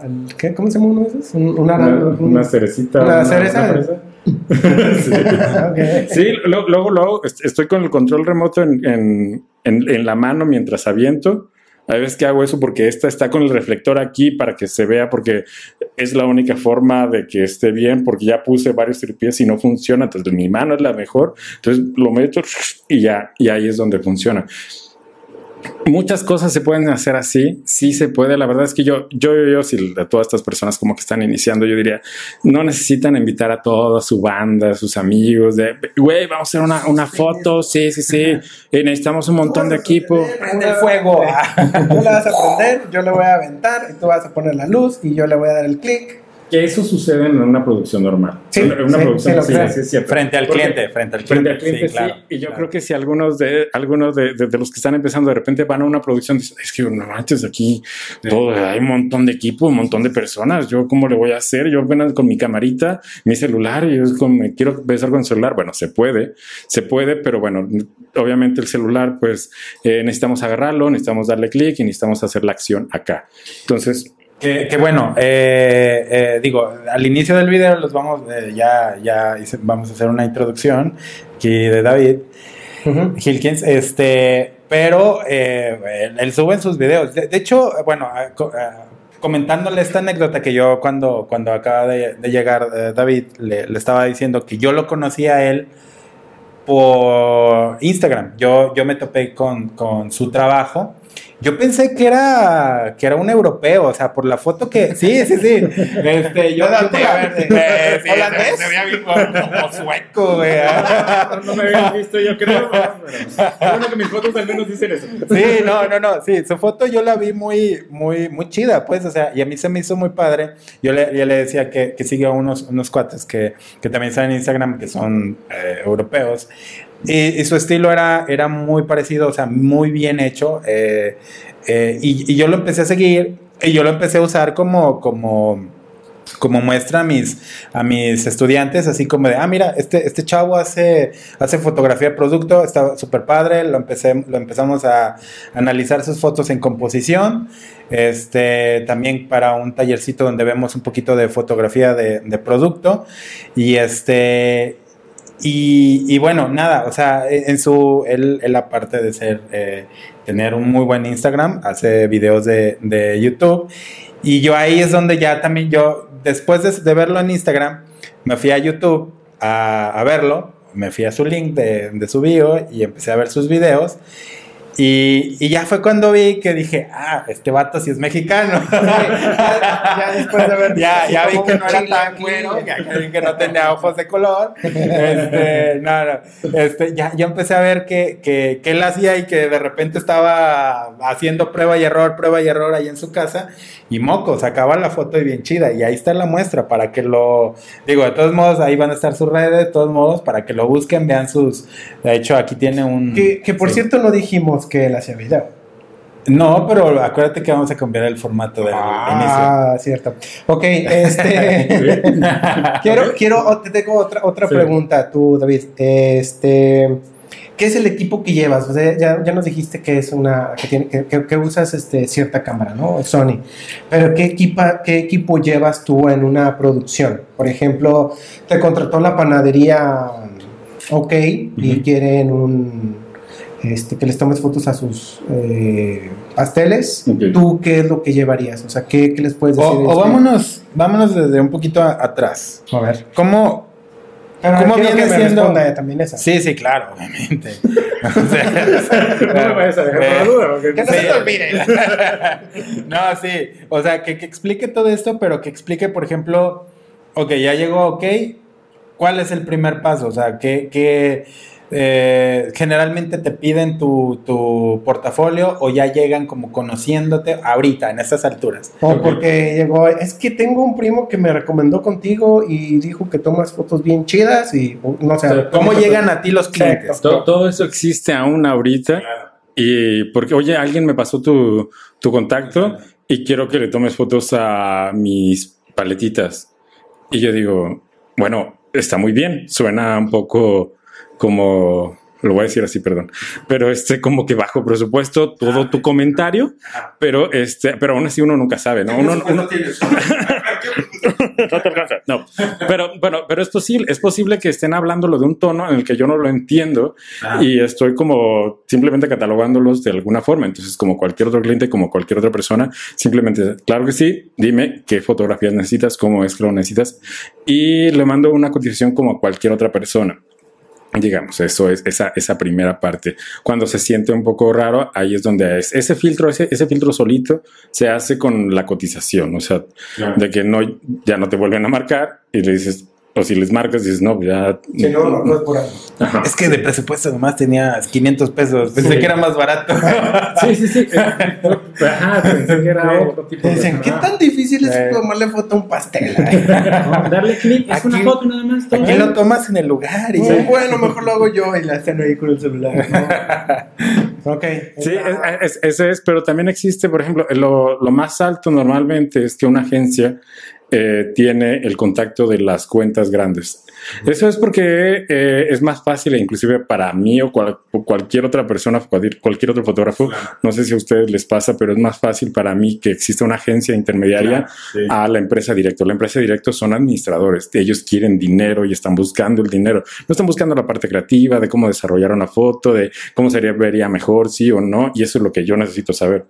¿Cómo se llama uno de esos? Un, una, Una, un- una cerecita. una cereza. Sí. Luego, luego est- estoy con el control remoto en, en- en- la mano mientras aviento. Hay veces que hago eso porque esta está con el reflector aquí para que se vea, porque es la única forma de que esté bien, porque ya puse varios tripiés y no funciona. Entonces, mi mano es la mejor. Entonces, lo meto y ya, y ahí es donde funciona. Muchas cosas se pueden hacer así, sí se puede. La verdad es que yo, yo, yo, yo, si de todas estas personas como que están iniciando, yo diría, no necesitan invitar a toda su banda, sus amigos, de, güey, vamos a hacer una, una foto, sí, sí, sí, y necesitamos un montón de equipo. Prende el fuego. Tú le vas a prender, yo le voy a aventar y tú vas a poner la luz y yo le voy a dar el clic. Que eso sucede en una producción normal. Sí, en una sí, producción es. Frente al Porque- cliente, frente al cliente. Frente al cliente, sí. claro, y yo claro. creo que si algunos de algunos de, de- de los que están empezando de repente van a una producción, dicen, es que no manches, aquí todo, hay un montón de equipo, un montón de personas. Yo, ¿cómo le voy a hacer? Yo apenas con mi camarita, mi celular, y yo es como, me quiero empezar con el celular. Bueno, se puede, se puede, pero bueno, obviamente el celular, pues eh, necesitamos agarrarlo, necesitamos darle clic y necesitamos hacer la acción acá. Entonces, Que, que bueno, eh, eh, digo, al inicio del video los vamos, eh, ya, ya hice- vamos a hacer una introducción aquí de David. Hilkins, este, pero eh, él, él sube en sus videos. De, de hecho, bueno, a- co- a- comentándole esta anécdota que yo cuando, cuando acaba de, de llegar David, le, le estaba diciendo que yo lo conocí a él por Instagram. Yo, yo me topé con, con su trabajo. Yo pensé que era, que era un europeo, o sea, por la foto que... Sí, sí, sí. Este, yo, la- A ver, de- Eh, sí, ¿holandés? se veía bien como, como sueco, güey. no me habían visto, yo creo. Bueno, que mis fotos al menos dicen eso. Sí, no, no, no, sí, su foto yo la vi muy, muy, muy chida, pues, o sea, y a mí se me hizo muy padre. Yo le, yo le decía que, que sigue a unos, unos cuates que, que también están en Instagram, que son eh, europeos, y, y su estilo era, era muy parecido, o sea, muy bien hecho, eh, eh, y, yo lo empecé a seguir, y yo lo empecé a usar como, como, como muestra a mis, a mis estudiantes, así como de, ah, mira, este, este chavo hace, hace fotografía de producto, está súper padre, lo, empecé, lo empezamos a analizar sus fotos en composición, este, también para un tallercito donde vemos un poquito de fotografía de producto, y este... Y, bueno, nada, o sea, en su, él, él aparte de ser, eh, tener un muy buen Instagram, hace videos de, de YouTube. Y yo ahí es donde ya también yo, después de, de verlo en Instagram, me fui a YouTube a, a verlo, me fui a su link de, de su bio y empecé a ver sus videos. Y, y ya fue cuando vi que dije, ah, este vato sí es mexicano. ya, ya después de haber ya, ya vi que no era tan aquí. güero, ya que vi que no tenía ojos de color. Este, no, no, este, ya, ya empecé a ver que, que, que él hacía y que de repente estaba haciendo prueba y error, prueba y error ahí en su casa. Y moco, sacaba la foto y bien chida. Y ahí está la muestra para que lo. Digo, de todos modos, ahí van a estar sus redes, de todos modos, para que lo busquen, vean sus. De hecho, aquí tiene un. Que, que por sí. cierto no dijimos que él hacía video. No, pero acuérdate que vamos a cambiar el formato del Ah, cierto. Ok, este. quiero, quiero, te tengo otra, otra Sí. pregunta, tú, David. Este. ¿Qué es el equipo que llevas? O sea, ya, ya nos dijiste que es una. que, tiene, que, que- que usas este, cierta cámara, ¿no? Sony. Pero ¿qué, equipa, ¿qué equipo llevas tú en una producción? Por ejemplo, te contrató la panadería OK y quieren un. Este, que les tomes fotos a sus eh, pasteles. ¿Tú qué es lo que llevarías? O sea, ¿qué, qué les puedes decir? o Este, vámonos, vámonos desde un poquito a- atrás. A ver. ¿Cómo? Pero ¿Cómo viene que me siendo? responda también esa. Sí, sí, claro, obviamente. O sea, No me vayas a dejar por la duda, porque- Que no se te olvide. no, sí. O sea, que, que explique todo esto, pero que explique, por ejemplo, ok, ya llegó, ok, ¿cuál es el primer paso? O sea, que, que eh, generalmente te piden tu, tu portafolio o ya llegan como conociéndote ahorita, en estas alturas. O porque llegó, es que tengo un primo que me recomendó contigo y dijo que tomas fotos bien chidas y no sé. ¿Cómo llegan a ti los clientes? Todo, todo eso existe aún ahorita. Y porque, oye, alguien me pasó tu, tu contacto y quiero que le tomes fotos a mis paletitas. Y yo digo, bueno, está muy bien, suena un poco como, lo voy a decir así, perdón, pero este como que bajo presupuesto todo tu comentario, pero este, pero aún así uno nunca sabe, ¿no? Uno, uno- no te alcanza. No, pero bueno, pero es posible, es posible que estén hablándolo de un tono en el que yo no lo entiendo y estoy como simplemente catalogándolos de alguna forma. Entonces, como cualquier otro cliente, como cualquier otra persona, simplemente, claro que sí, dime qué fotografías necesitas, cómo es que lo necesitas y le mando una cotización como a cualquier otra persona. Digamos, eso es esa, esa primera parte. Cuando se siente un poco raro, ahí es donde es ese filtro, ese, ese filtro solito se hace con la cotización. O sea, de que no, ya no te vuelven a marcar y le dices, o si les marcas, dices, no, ya. Si no, no, no es por ahí. Ajá. Es que de presupuesto nomás tenía 500 pesos. Pensé Sí. que era más barato. Sí, sí, sí. Ajá, pensé que era otro tipo de. Dicen, ¿qué tan difícil es Eh. tomarle foto a un pastel? No, darle clic, es Aquí- una foto nada más. todo Aquí lo tomas en el lugar y ya. bueno, mejor lo hago yo y la están ahí con el celular. ¿no? ok. Sí, es- es- ese es, pero también existe, por ejemplo, lo, lo más alto normalmente es que una agencia eh, tiene el contacto de las cuentas grandes. Eso es porque eh, es más fácil, inclusive para mí o, cual- o cualquier otra persona, cualquier, cualquier otro fotógrafo, no sé si a ustedes les pasa, pero es más fácil para mí que exista una agencia intermediaria a la empresa directo. La empresa directo son administradores, ellos quieren dinero y están buscando el dinero. No están buscando la parte creativa de cómo desarrollar una foto, de cómo sería vería mejor, sí o no, y eso es lo que yo necesito saber.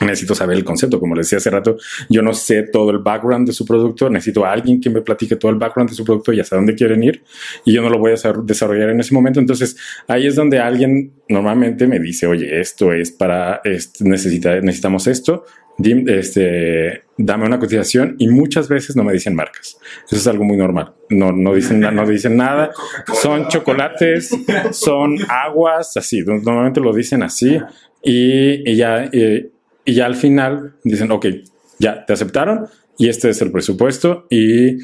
Necesito saber el concepto, como les decía hace rato, yo no sé todo el background de su producto, necesito a alguien que me platique todo el background de su producto y hasta dónde quieren ir, y yo no lo voy a desar- desarrollar en ese momento. Entonces, ahí es donde alguien normalmente me dice, oye, esto es para, este, necesita, necesitamos esto, este, dame una cotización, y muchas veces no me dicen marcas. Eso es algo muy normal. No, no, dicen, no dicen nada. Son chocolates, son aguas, así. Normalmente lo dicen así, y, y ya. Y ya al final dicen, ok, ya te aceptaron y este es el presupuesto y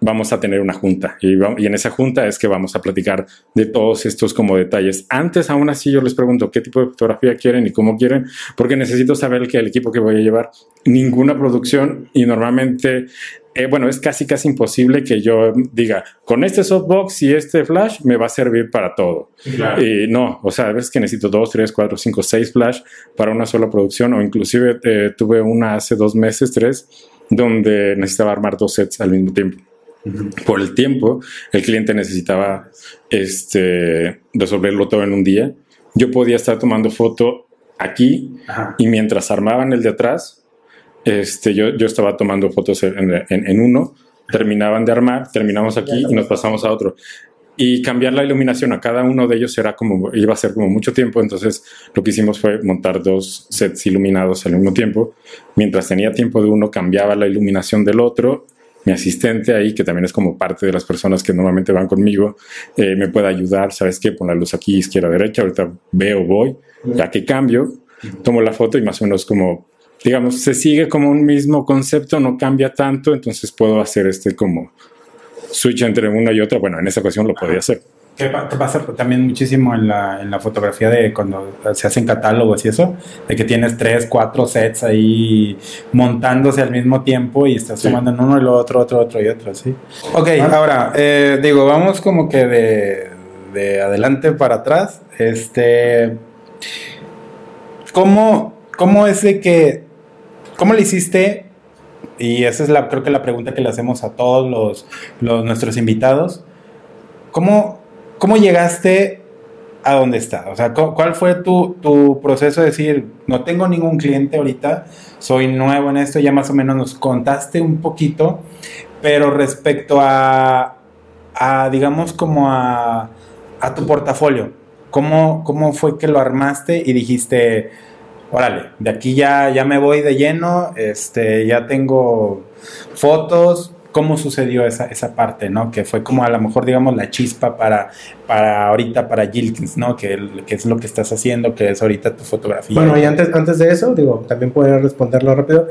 vamos a tener una junta. Y, y en esa junta es que vamos a platicar de todos estos como detalles. Antes, aún así, yo les pregunto qué tipo de fotografía quieren y cómo quieren, porque necesito saber que el equipo que voy a llevar, ninguna producción y normalmente... eh, bueno, es casi casi imposible que yo diga, con este softbox y este flash me va a servir para todo. Y no, o sea, a veces que necesito dos, tres, cuatro, cinco, seis flash para una sola producción o inclusive eh, tuve una hace dos meses, tres, donde necesitaba armar dos sets al mismo tiempo. Por el tiempo, el cliente necesitaba este, resolverlo todo en un día. Yo podía estar tomando foto aquí y mientras armaban el de atrás, este, yo, yo estaba tomando fotos en, en- en uno, terminaban de armar, terminamos aquí y nos pasamos a otro. y cambiar la iluminación a cada uno de ellos era como, iba a ser como mucho tiempo, entonces lo que hicimos fue montar dos sets iluminados al mismo tiempo. Mientras tenía tiempo de uno, cambiaba la iluminación del otro. Mi asistente ahí, que también es como parte de las personas que normalmente van conmigo, eh, me puede ayudar, ¿sabes qué? Pon la luz aquí, izquierda, derecha, ahorita veo, voy, ya que cambio, tomo la foto y más o menos como, digamos, se sigue como un mismo concepto, no cambia tanto, entonces puedo hacer este como switch entre una y otra, bueno, en esa ocasión lo podía hacer. ¿Qué, pasa también muchísimo en la, en la, fotografía de cuando se hacen catálogos y eso? De que tienes tres, cuatro sets ahí montándose al mismo tiempo y estás tomando en uno y lo otro, otro, otro y otro, ¿sí? Ok, ahora, eh, digo, vamos como que de, de, adelante para atrás. Este. ¿Cómo, cómo es de que. ¿Cómo le hiciste y esa es la, creo que la pregunta que le hacemos a todos los, los nuestros invitados. ¿Cómo, ¿Cómo llegaste a donde está? O sea, ¿cuál fue tu, tu, proceso de decir, no tengo ningún cliente ahorita, soy nuevo en esto, ya más o menos nos contaste un poquito, pero respecto a, a digamos, como a, a tu portafolio, ¿cómo, ¿cómo fue que lo armaste y dijiste, órale, de aquí ya, ya me voy de lleno, este, ya tengo fotos, cómo sucedió esa, esa parte, ¿no? Que fue como a lo mejor, digamos, la chispa para, para ahorita, para Gilkins, ¿no? Que, que es lo que estás haciendo, que es ahorita tu fotografía. Bueno, y antes, antes de eso, digo, también puedo responderlo rápido.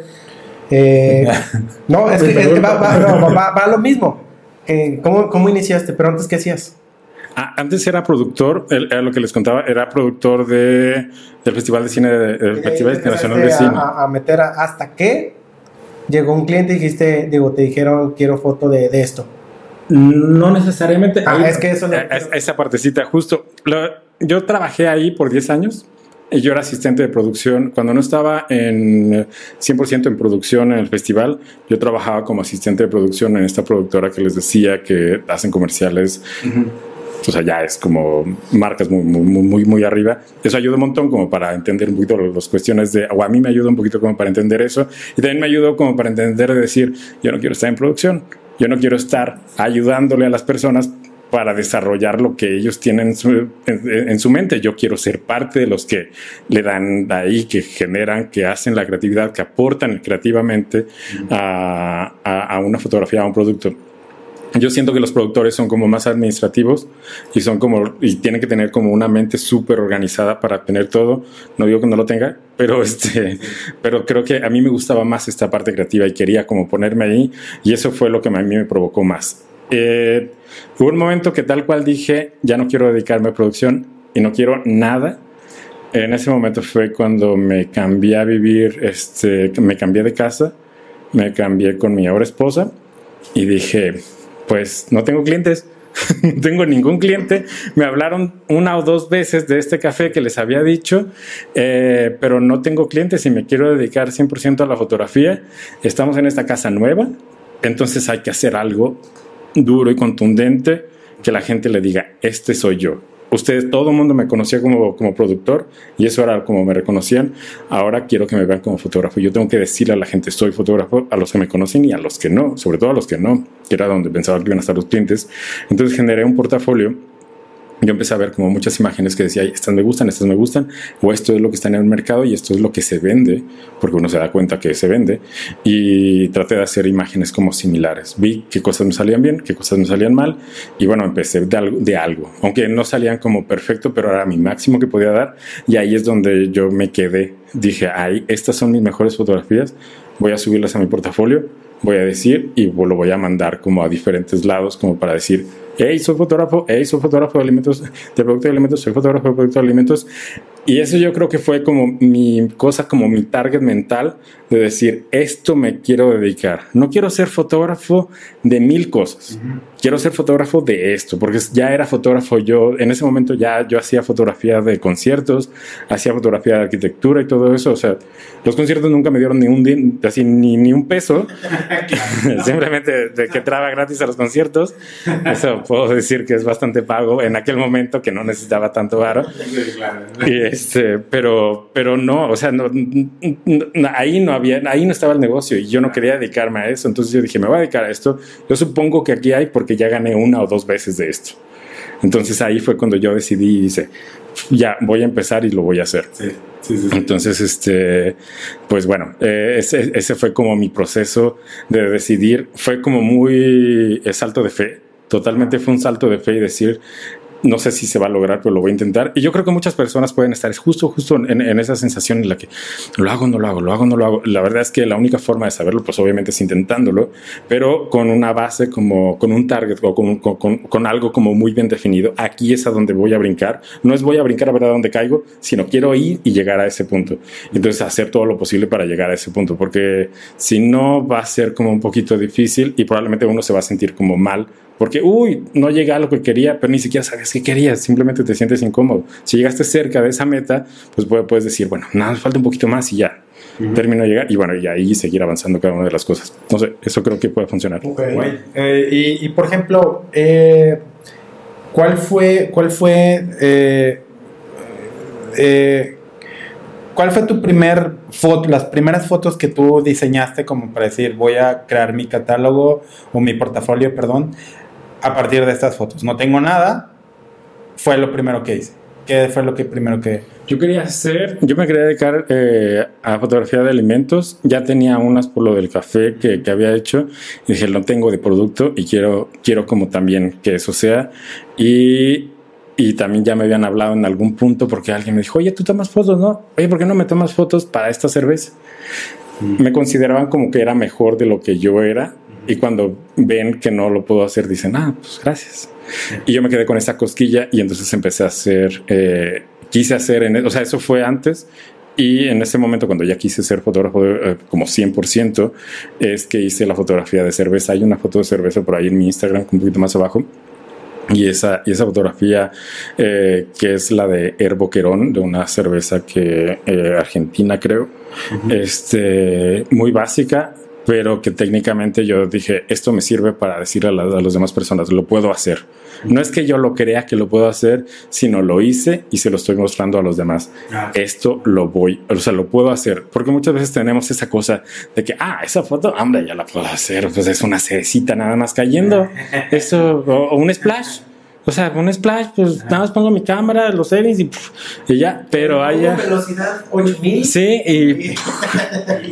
Eh, no, es que va, va, lo mismo. Eh, ¿cómo, ¿Cómo iniciaste? Pero antes, ¿qué hacías? Ah, antes era productor, era lo que les contaba, era productor de, del Festival de Cine, del Festival Internacional de Cine. A, meter hasta que llegó un cliente y dijiste, digo, te dijeron, quiero foto de, de esto. No necesariamente. Ah, es que eso... esa partecita, justo. yo trabajé ahí por 10 años. Y yo era asistente de producción. Cuando no estaba en 100% en producción en el festival, yo trabajaba como asistente de producción en esta productora que les decía que hacen comerciales o sea, ya es como marcas muy, muy, muy, arriba. Eso ayuda un montón como para entender un poquito las cuestiones de, o a mí me ayuda un poquito como para entender eso. Y también me ayudó como para entender, decir, yo no quiero estar en producción, yo no quiero estar ayudándole a las personas para desarrollar lo que ellos tienen en su, mente. Yo quiero ser parte de los que le dan ahí, que generan, que hacen la creatividad, que aportan creativamente a una fotografía, a un producto yo siento que los productores son como más administrativos y son como y tienen que tener como una mente súper organizada para tener todo. No digo que no lo tenga, pero este, pero creo que a mí me gustaba más esta parte creativa y quería como ponerme ahí y eso fue lo que a mí me provocó más. Eh, hubo un momento que tal cual dije ya no quiero dedicarme a producción y no quiero nada. En ese momento fue cuando me cambié a vivir, este, me cambié de casa, me cambié con mi ahora esposa y dije pues no tengo clientes. no tengo ningún cliente. Me hablaron una o dos veces de este café que les había dicho, eh, pero no tengo clientes y me quiero dedicar 100% a la fotografía. Estamos en esta casa nueva, entonces hay que hacer algo duro y contundente que la gente le diga, este soy yo ustedes, todo el mundo me conocía como, como productor y eso era como me reconocían. Ahora quiero que me vean como fotógrafo. Yo tengo que decirle a la gente, soy fotógrafo, a los que me conocen y a los que no, sobre todo a los que no, que era donde pensaba que iban a estar los clientes. Entonces generé un portafolio yo empecé a ver como muchas imágenes que decía, estas me gustan, estas me gustan, o esto es lo que está en el mercado y esto es lo que se vende, porque uno se da cuenta que se vende, y traté de hacer imágenes como similares. Vi qué cosas me salían bien, qué cosas me salían mal, y bueno, empecé de algo, aunque no salían como perfecto, pero era mi máximo que podía dar, y ahí es donde yo me quedé. Dije, ay, estas son mis mejores fotografías, voy a subirlas a mi portafolio, voy a decir, y lo voy a mandar como a diferentes lados, como para decir, hey, soy fotógrafo, hey, soy fotógrafo de alimentos, de producto de alimentos, soy fotógrafo de producto de alimentos. Y eso yo creo que fue como mi cosa, como mi target mental de decir, esto me quiero dedicar. No quiero ser fotógrafo de mil cosas. Quiero ser fotógrafo de esto, porque ya era fotógrafo yo, en ese momento ya yo hacía fotografía de conciertos, hacía fotografía de arquitectura y todo eso. O sea, los conciertos nunca me dieron ni un, así, ni, ni un peso. Simplemente de que traba gratis a los conciertos. Eso puedo decir que es bastante pago en aquel momento que no necesitaba tanto varo. Y este, pero, pero no, o sea, no, ahí no había, ahí no estaba el negocio y yo no quería dedicarme a eso. Entonces yo dije, me voy a dedicar a esto. Yo supongo que aquí hay porque ya gané una o dos veces de esto. Entonces ahí fue cuando yo decidí y dice, ya voy a empezar y lo voy a hacer. Sí, sí, sí. sí. Entonces, este, pues bueno, eh, ese, ese fue como mi proceso de decidir. Fue como muy salto de fe. Totalmente fue un salto de fe y decir, no sé si se va a lograr, pero lo voy a intentar. Y yo creo que muchas personas pueden estar justo, justo en, esa sensación en la que lo hago, no lo hago, lo hago, no lo hago. La verdad es que la única forma de saberlo, pues obviamente es intentándolo, pero con una base como, con un target o con, con, con algo como muy bien definido. Aquí es a donde voy a brincar. No es voy a brincar a ver a dónde caigo, sino quiero ir y llegar a ese punto. Entonces hacer todo lo posible para llegar a ese punto, porque si no va a ser como un poquito difícil y probablemente uno se va a sentir como mal porque, uy, no llegué a lo que quería, pero ni siquiera sabías qué querías, simplemente te sientes incómodo. Si llegaste cerca de esa meta, pues puedes decir, bueno, nada, falta un poquito más y ya. Uh -huh. Termino de llegar y bueno, y ahí seguir avanzando cada una de las cosas. Entonces, eso creo que puede funcionar. Okay. Eh, y, y, por ejemplo, eh, ¿cuál fue, cuál fue, eh, cuál fue tu primer foto, las primeras fotos que tú diseñaste como para decir, voy a crear mi catálogo o mi portafolio, perdón, a partir de estas fotos. No tengo nada, fue lo primero que hice. ¿Qué fue lo que primero que...? Yo quería hacer, yo me quería dedicar eh, a fotografía de alimentos. Ya tenía unas por lo del café que, que, había hecho. Y dije, lo tengo de producto y quiero, quiero como también que eso sea. Y, y también ya me habían hablado en algún punto porque alguien me dijo, oye, tú tomas fotos, ¿no? Oye, ¿por qué no me tomas fotos para esta cerveza? Mm. Me consideraban como que era mejor de lo que yo era. Y cuando ven que no lo puedo hacer, dicen, ah, pues gracias. Y yo me quedé con esa cosquilla y entonces empecé a hacer, eh, quise hacer, en, o sea, eso fue antes. Y en ese momento, cuando ya quise ser fotógrafo de, eh, como 100%, es que hice la fotografía de cerveza. Hay una foto de cerveza por ahí en mi Instagram, un poquito más abajo. Y esa, y esa fotografía, eh, que es la de Herboquerón, de una cerveza que eh, argentina, creo, uh -huh. este, muy básica, pero que técnicamente yo dije, esto me sirve para decirle a, la, a las demás personas, lo puedo hacer. No es que yo lo crea que lo puedo hacer, sino lo hice y se lo estoy mostrando a los demás. Ah. Esto lo voy, o sea, lo puedo hacer. Porque muchas veces tenemos esa cosa de que, ah, esa foto, hombre, ya la puedo hacer. Pues es una cerecita nada más cayendo. Eso, o, o un splash. O sea, un splash, pues nada más pongo mi cámara, los settings y, pff, y ya, pero haya. velocidad 8000. Sí, y.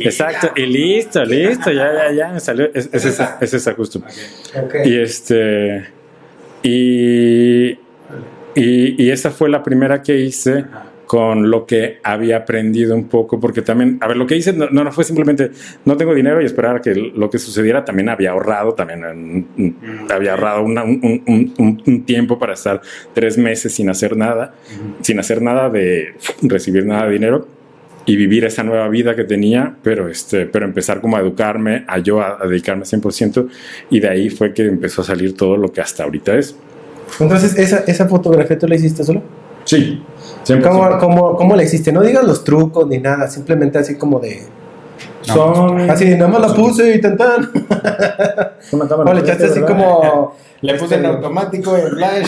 exacto, y listo, listo, ya, ya, ya, me salió. Es, es esa, es esa justo. Okay. Okay. Y este. Y, y, y, esa fue la primera que hice con lo que había aprendido un poco, porque también, a ver, lo que hice no, no fue simplemente, no tengo dinero y esperar a que lo que sucediera, también había ahorrado, también mm, había ahorrado una, un, un, un, tiempo para estar tres meses sin hacer nada, sin hacer nada de recibir nada de dinero y vivir esa nueva vida que tenía, pero, este, pero empezar como a educarme, a yo a, a dedicarme 100% y de ahí fue que empezó a salir todo lo que hasta ahorita es. Entonces, ¿esa, esa fotografía tú la hiciste solo? Sí. ¿Cómo, cómo, ¿Cómo la hiciste? No digas los trucos ni nada, simplemente así como de... Son... Así, nada más la puse y tan tan. o le echaste así como... Le puse en automático, en flash.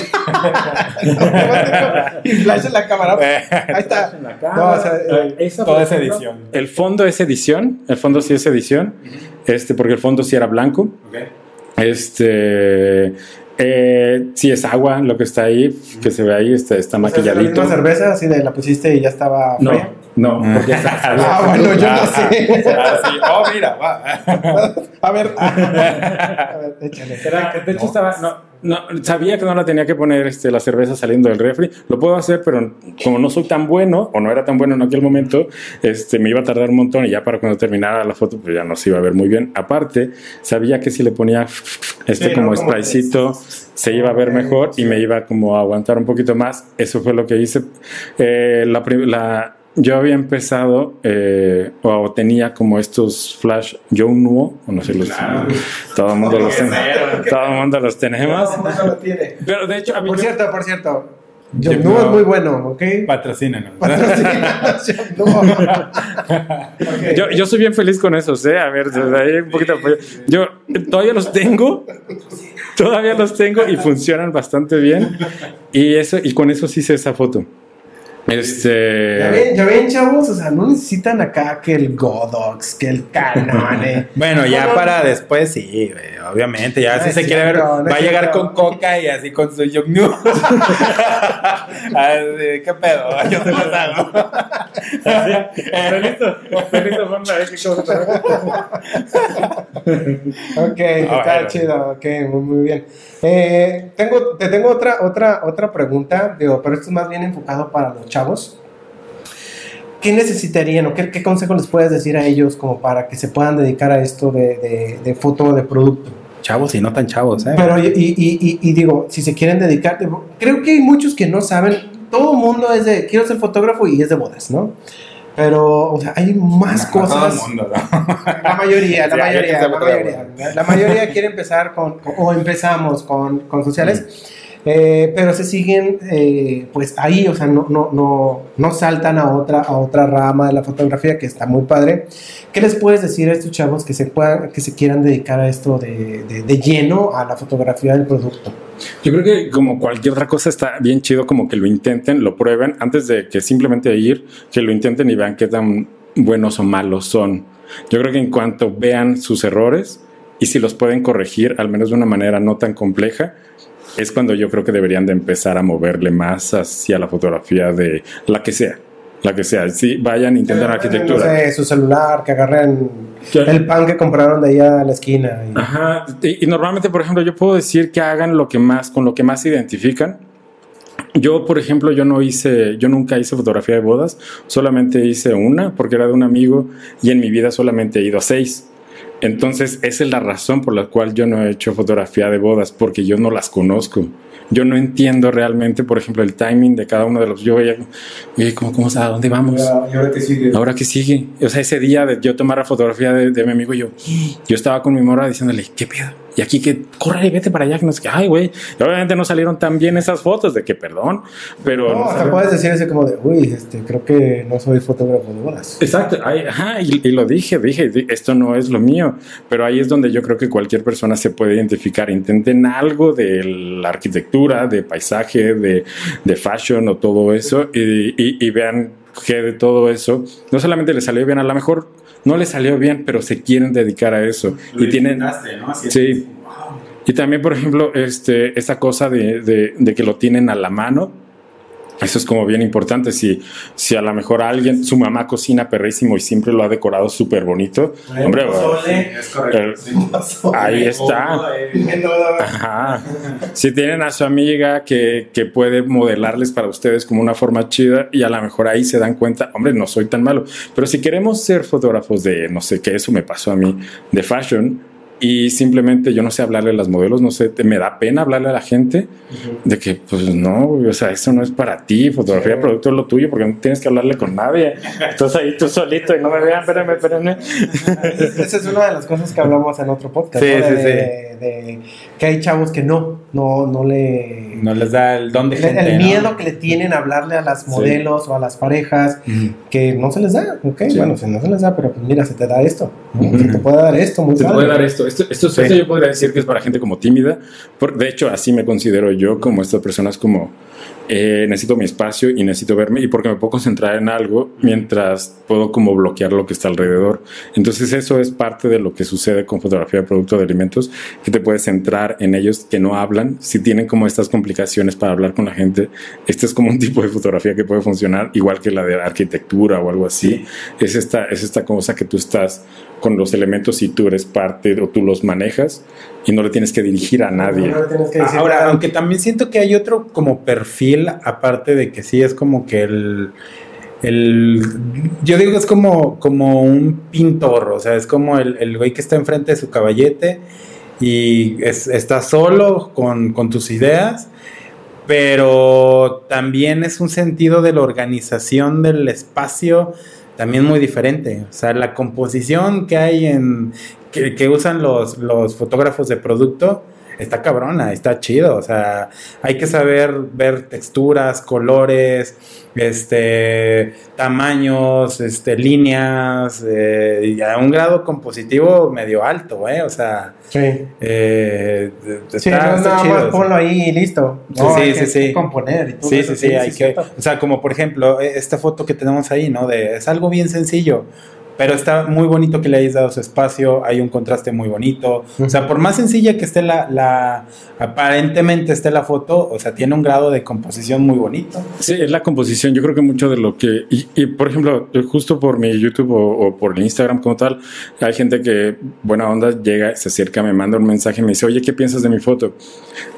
y flash en la cámara. Ahí está. No, o sea, esa, toda esa edición. El fondo es edición. El fondo sí es edición. Este, porque el fondo sí era blanco. Okay. Este. Eh, sí, es agua lo que está ahí, que se ve ahí, está, está maquilladito. ¿La cerveza así de la pusiste y ya estaba fría? No, no, porque está. ah, bueno, yo no sé. Ah, sí. Oh, mira, va. A ver, a ver, échale. Era, de hecho, estaba. No, no, sabía que no la tenía que poner este, la cerveza saliendo del refri. Lo puedo hacer, pero como no soy tan bueno, o no era tan bueno en aquel momento, este, me iba a tardar un montón y ya para cuando terminara la foto, pues ya no se iba a ver muy bien. Aparte, sabía que si le ponía este sí, como no, spraycito, se iba a ver mejor y me iba como a aguantar un poquito más. Eso fue lo que hice. Eh, la, la yo había empezado eh, o tenía como estos flash yo nuo o no sé los claro. todo el mundo los tiene todo el mundo los tenemos todo mundo lo tiene. pero de hecho a mí por cierto por cierto yo no es muy bueno, ¿ok? Patrocínanos. Patrocínanos, okay. yo, yo soy bien feliz con eso, ¿eh? A ver, ahí un poquito. Yo todavía los tengo, todavía los tengo y funcionan bastante bien. Y, eso, y con eso sí hice esa foto. Este. Ya ven, ya ven, chavos, o sea, no necesitan acá que el Godox, que el Canon. eh. Bueno, ya No, no, para después, sí, obviamente. Ya No si se quiere ver, no va a llegar con coca y así con su Young News. Así, ¿Qué pedo? Yo te las hago. Cosa Ok, está bueno. chido, ok, muy, muy bien. Eh, tengo, te tengo otra, otra, otra pregunta, digo, pero esto es más bien enfocado para los chavos. ¿Qué necesitarían o qué, qué consejo les puedes decir a ellos como para que se puedan dedicar a esto de, de, de foto de producto? Chavos y no tan chavos, ¿eh? Pero, y, y, y, y digo, si se quieren dedicar, creo que hay muchos que no saben, todo el mundo es de, quiero ser fotógrafo y es de bodas, ¿no? Pero, o sea, hay más No, cosas. Todo el mundo, ¿no? La mayoría, la Sí, mayoría, la mayoría. La mayoría quiere empezar con, con- o empezamos con, con sociales, eh, pero se siguen, eh, pues ahí, o sea, no, no, no, no saltan a otra, a otra rama de la fotografía que está muy padre. ¿Qué les puedes decir a estos chavos que se puedan, que se quieran dedicar a esto de, de, de lleno a la fotografía del producto? Yo creo que como cualquier otra cosa está bien chido como que lo intenten, lo prueben antes de que simplemente ir, que lo intenten y vean qué tan buenos o malos son. Yo creo que en cuanto vean sus errores y si los pueden corregir, al menos de una manera no tan compleja, es cuando yo creo que deberían de empezar a moverle más hacia la fotografía de la que sea, la que sea. Sí, vayan, intenten No arquitectura. sé, su celular, que agarren ¿Qué? el pan que compraron de allá a la esquina. y- Ajá, y, y normalmente, por ejemplo, yo puedo decir que hagan lo que más, con lo que más se identifican. Yo, por ejemplo, yo no hice, yo nunca hice fotografía de bodas, solamente hice una porque era de un amigo y en mi vida solamente he ido a seis. Entonces, esa es la razón por la cual yo no he hecho fotografía de bodas, porque yo no las conozco. Yo no entiendo realmente, por ejemplo, el timing de cada uno de los. Yo veía, oye, ¿cómo, cómo, a dónde vamos? ¿Y ahora qué sigue? Ahora que sigue, o sea, ese día de yo tomar la fotografía de, de mi amigo, yo, yo estaba con mi morra diciéndole, ¿qué pedo? Y aquí que corre y vete para allá, que no sé qué, ay, güey. Obviamente no salieron tan bien esas fotos de que perdón, pero. No, no hasta sé. puedes decir así como de, uy, este, creo que no soy fotógrafo de bodas. Exacto, ay, ajá, y, y lo dije, dije, di- esto no es lo mío, pero ahí es donde yo creo que cualquier persona se puede identificar. Intenten algo de la arquitectura, de paisaje, de, de fashion o todo eso, y, y- y vean que de todo eso no solamente les salió bien, a lo mejor no les salió bien, pero se quieren dedicar a eso y tienen. Sí. Y también, por ejemplo, este, esta cosa de, de- de que lo tienen a la mano. Eso es como bien importante. Si, si a lo mejor alguien, su mamá cocina perrísimo y siempre lo ha decorado súper bonito, hombre, es correcto. eh, ahí está. Ajá. Si tienen a su amiga que, que puede modelarles para ustedes como una forma chida y a lo mejor ahí se dan cuenta, hombre, no soy tan malo. Pero si queremos ser fotógrafos de, no sé qué, eso me pasó a mí, de fashion, y simplemente yo no sé hablarle a las modelos, no sé, te- me da pena hablarle a la gente de que, pues no, o sea, eso no es para ti, fotografía de Sí. producto es lo tuyo, porque no tienes que hablarle con nadie. Estás ahí tú solito y no me vean, espérame, espérame. Esa es una de las cosas que hablamos en otro podcast. Sí, ¿no? sí, de, sí. de- de que hay chavos que no, no, no le. No les da el don de el- gente. el miedo que le tienen a hablarle a las modelos o a las parejas que no se les da, ok, bueno, si no se les da, pero pues mira, se te da esto, se te puede dar esto, muy Se te puede dar esto. Esto, esto, Sí. esto yo podría decir que es para gente como tímida. Por- de hecho, así me considero yo, como estas personas como eh, necesito mi espacio y necesito verme y porque me puedo concentrar en algo mientras puedo como bloquear lo que está alrededor. Entonces eso es parte de lo que sucede con fotografía de producto de alimentos, que te puedes centrar en ellos que no hablan. Si tienen como estas complicaciones para hablar con la gente, este es como un tipo de fotografía que puede funcionar igual que la de arquitectura o algo así. Es esta, es esta cosa que tú estás con los elementos y tú eres parte o tú los manejas y no le tienes que dirigir a nadie. No le tienes que decir Ahora, nada. aunque también siento que hay otro como perfil, aparte de que sí es como que el. el yo digo que es como, como un pintor, o sea, es como el, el güey que está enfrente de su caballete y es- está solo con, con tus ideas, pero también es un sentido de la organización del espacio también muy diferente. O sea, la composición que hay en. Que, que usan los, los fotógrafos de producto está cabrona, está chido. O sea, hay que saber ver texturas, colores, este, tamaños, este, líneas, eh, y a un grado compositivo medio alto, ¿eh? O sea, Sí. eh, Sí, no, está nada chido, más ponlo ahí y listo. Sí, No, sí, hay sí, que sí. componer y todo Sí, eso, sí, sí, hay que, o sea, como por ejemplo, e- esta foto que tenemos ahí, ¿no? De, es algo bien sencillo, pero está muy bonito que le hayas dado su espacio, hay un contraste muy bonito, o sea, por más sencilla que esté la, la aparentemente esté la foto, o sea, tiene un grado de composición muy bonito. Sí, es la composición. Yo creo que mucho de lo que. Y, y, por ejemplo, justo por mi YouTube o, o por el Instagram como tal, hay gente que, buena onda, llega, se acerca, me manda un mensaje y me dice, oye, ¿qué piensas de mi foto?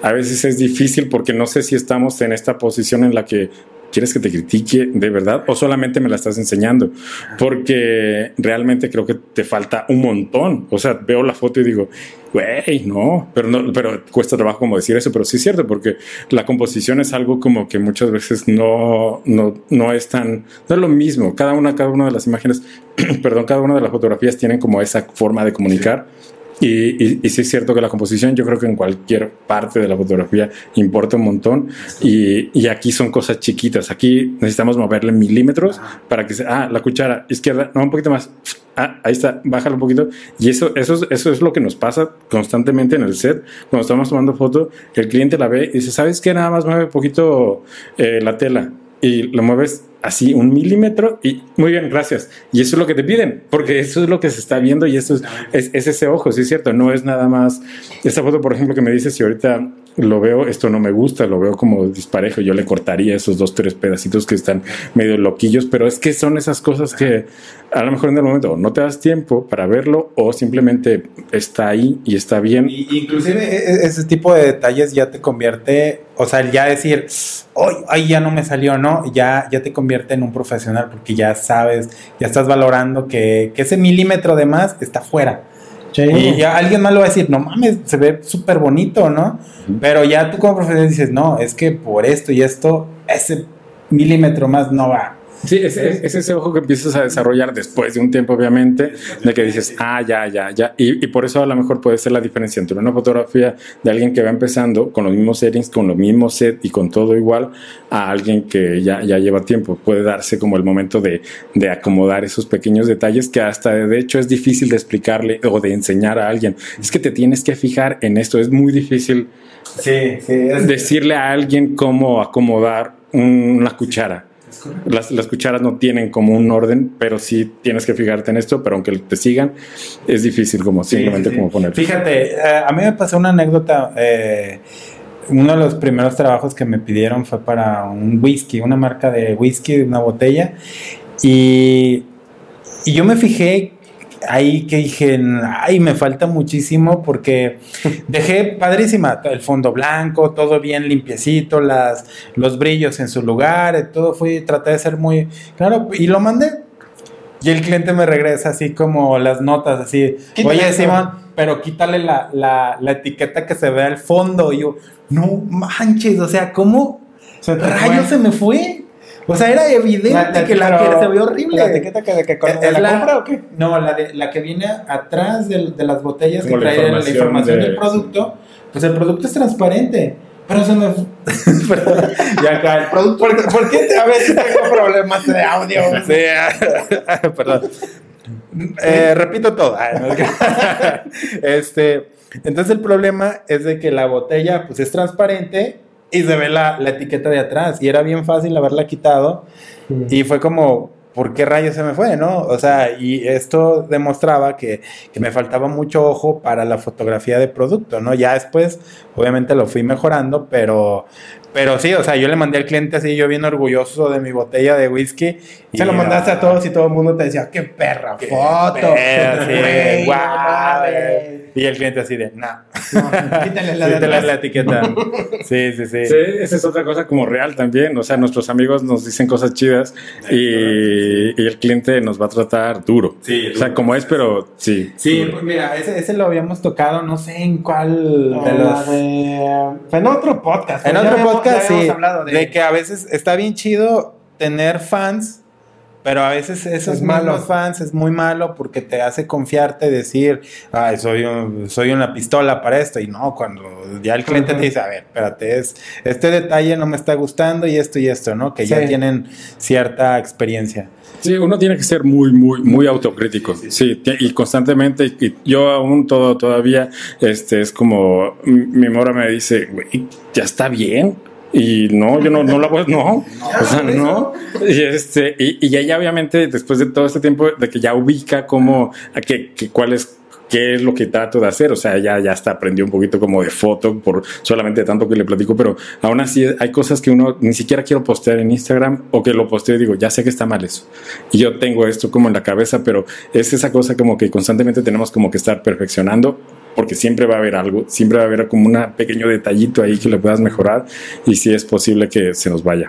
A veces es difícil porque no sé si estamos en esta posición en la que. ¿Quieres que te critique de verdad o solamente me la estás enseñando? Porque realmente creo que te falta un montón. O sea, veo la foto y digo, güey, no, pero no, pero cuesta trabajo como decir eso, pero sí es cierto, porque la composición es algo como que muchas veces no, no, no es tan, no es lo mismo. Cada una, cada una de las imágenes, perdón, cada una de las fotografías tienen como esa forma de comunicar. Y, y, y sí es cierto que la composición, yo creo que en cualquier parte de la fotografía importa un montón. Y, y aquí son cosas chiquitas. Aquí necesitamos moverle milímetros para que sea, ah, la cuchara izquierda, no, un poquito más. Ah, ahí está, bájalo un poquito. Y eso, eso, es- eso es lo que nos pasa constantemente en el set. Cuando estamos tomando foto, el cliente la ve y dice, ¿sabes qué? Nada más mueve un poquito eh, la tela. Y lo mueves así un milímetro y muy bien, gracias. Y eso es lo que te piden, porque eso es lo que se está viendo y eso es, es, es ese ojo, sí es cierto, no es nada más. Esta foto, por ejemplo, que me dices, si ahorita lo veo, esto no me gusta, lo veo como disparejo, yo le cortaría esos dos, tres pedacitos que están medio loquillos, pero es que son esas cosas que a lo mejor en el momento no te das tiempo para verlo o simplemente está ahí y está bien. Y, inclusive e- e- ese tipo de detalles ya te convierte, o sea, ya decir, hoy ay, ya no me salió, ¿no? Ya, ya te convierte en un profesional porque ya sabes, ya estás valorando que, que ese milímetro de más está fuera. Sí. Y ya alguien más lo va a decir, no mames, se ve súper bonito, ¿no? Pero ya tú como profesional dices, no, es que por esto y esto, ese milímetro más no va. Sí, es, es- es ese ojo que empiezas a desarrollar después de un tiempo, obviamente, de que dices, ah, ya, ya, ya. Y, y por eso a lo mejor puede ser la diferencia entre una fotografía de alguien que va empezando con los mismos settings, con los mismos set y con todo igual, a alguien que ya, ya lleva tiempo. Puede darse como el momento de, de acomodar esos pequeños detalles que hasta de hecho es difícil de explicarle o de enseñar a alguien. Es que te tienes que fijar en esto. Es muy difícil Sí, sí. es- decirle a alguien cómo acomodar una cuchara. Las, las cucharas no tienen como un orden, pero sí tienes que fijarte en esto, pero aunque te sigan, es difícil como simplemente Sí, sí, como poner. Fíjate, eh, a mí me pasó una anécdota. eh, uno de los primeros trabajos que me pidieron fue para un whisky, una marca de whisky, una botella. Y, y yo me fijé ahí que dije, ay, me falta muchísimo porque dejé padrísima el fondo blanco, todo bien limpiecito, las, los brillos en su lugar, eh, todo fui, traté de ser muy claro y lo mandé. Y el cliente me regresa así como las notas, así, Quítale oye eso". Simón, pero quítale la, la, la etiqueta que se ve al fondo. Y yo, no manches, o sea, ¿cómo Se rayos fue. se me fue? O sea, era evidente La- la- que la pero- que se ve horrible. ¿La etiqueta que, de que con- Es de la, la- compra o qué? No, la, de, la que viene atrás de, las botellas Como que trae la información información de- del producto. Pues el producto es transparente. Pero se me. Perdón, ya acá, el producto. ¿Por, por qué a veces tengo problemas de audio? Sí, ah, perdón. Eh, repito todo. No, que- este, entonces el problema es de que la botella pues es transparente y se ve la, la etiqueta de atrás y era bien fácil haberla quitado y fue como, ¿por qué rayos se me fue? ¿No? O sea, y esto demostraba que, que me faltaba mucho ojo para la fotografía de producto, ¿no? Ya después, obviamente lo fui mejorando, pero, pero sí, o sea, yo le mandé al cliente así, yo bien orgulloso de mi botella de whisky. Se lo mandaste a todos y todo el mundo te decía, qué perra Qué foto. perra, sí. Y el cliente así de, nah. No, quítale la Quítale etiqueta. Sí, sí, sí. Sí, esa es otra cosa como real también. O sea, nuestros amigos nos dicen cosas chidas y, y el cliente nos va a tratar duro. Sí, o sea, duro. como es, pero sí. Sí, duro. pues mira, ese, ese lo habíamos tocado, no sé en cuál de los... de- En otro podcast. En otro habíamos- podcast, sí. de, que a veces está bien chido tener fans, pero a veces esos Es malo. mismos fans es muy malo porque te hace confiarte, decir, ay, soy, un- soy una pistola para esto. Y no, cuando ya el cliente te dice, a ver, espérate, es, este detalle no me está gustando y esto y esto, ¿no? Que ya tienen cierta experiencia. Sí, uno tiene que ser muy, muy, muy autocrítico. Sí, y constantemente. Y yo aún todo, todavía, este, es como mi mora me dice, güey, ya está bien. Y no, yo no, no la voy, no, o sea, no. Y este, y, y ella obviamente, después de todo este tiempo, de que ya ubica cómo, a qué, qué- cuál es, qué es lo que trato de hacer. O sea, ya, ya hasta aprendió un poquito como de foto por solamente tanto que le platico, pero aún así hay cosas que uno ni siquiera quiero postear en Instagram o que lo posteo y digo, ya sé que está mal eso. Y yo tengo esto como en la cabeza, pero es esa cosa como que constantemente tenemos como que estar perfeccionando porque siempre va a haber algo, siempre va a haber como un pequeño detallito ahí que le puedas mejorar y si es posible que se nos vaya.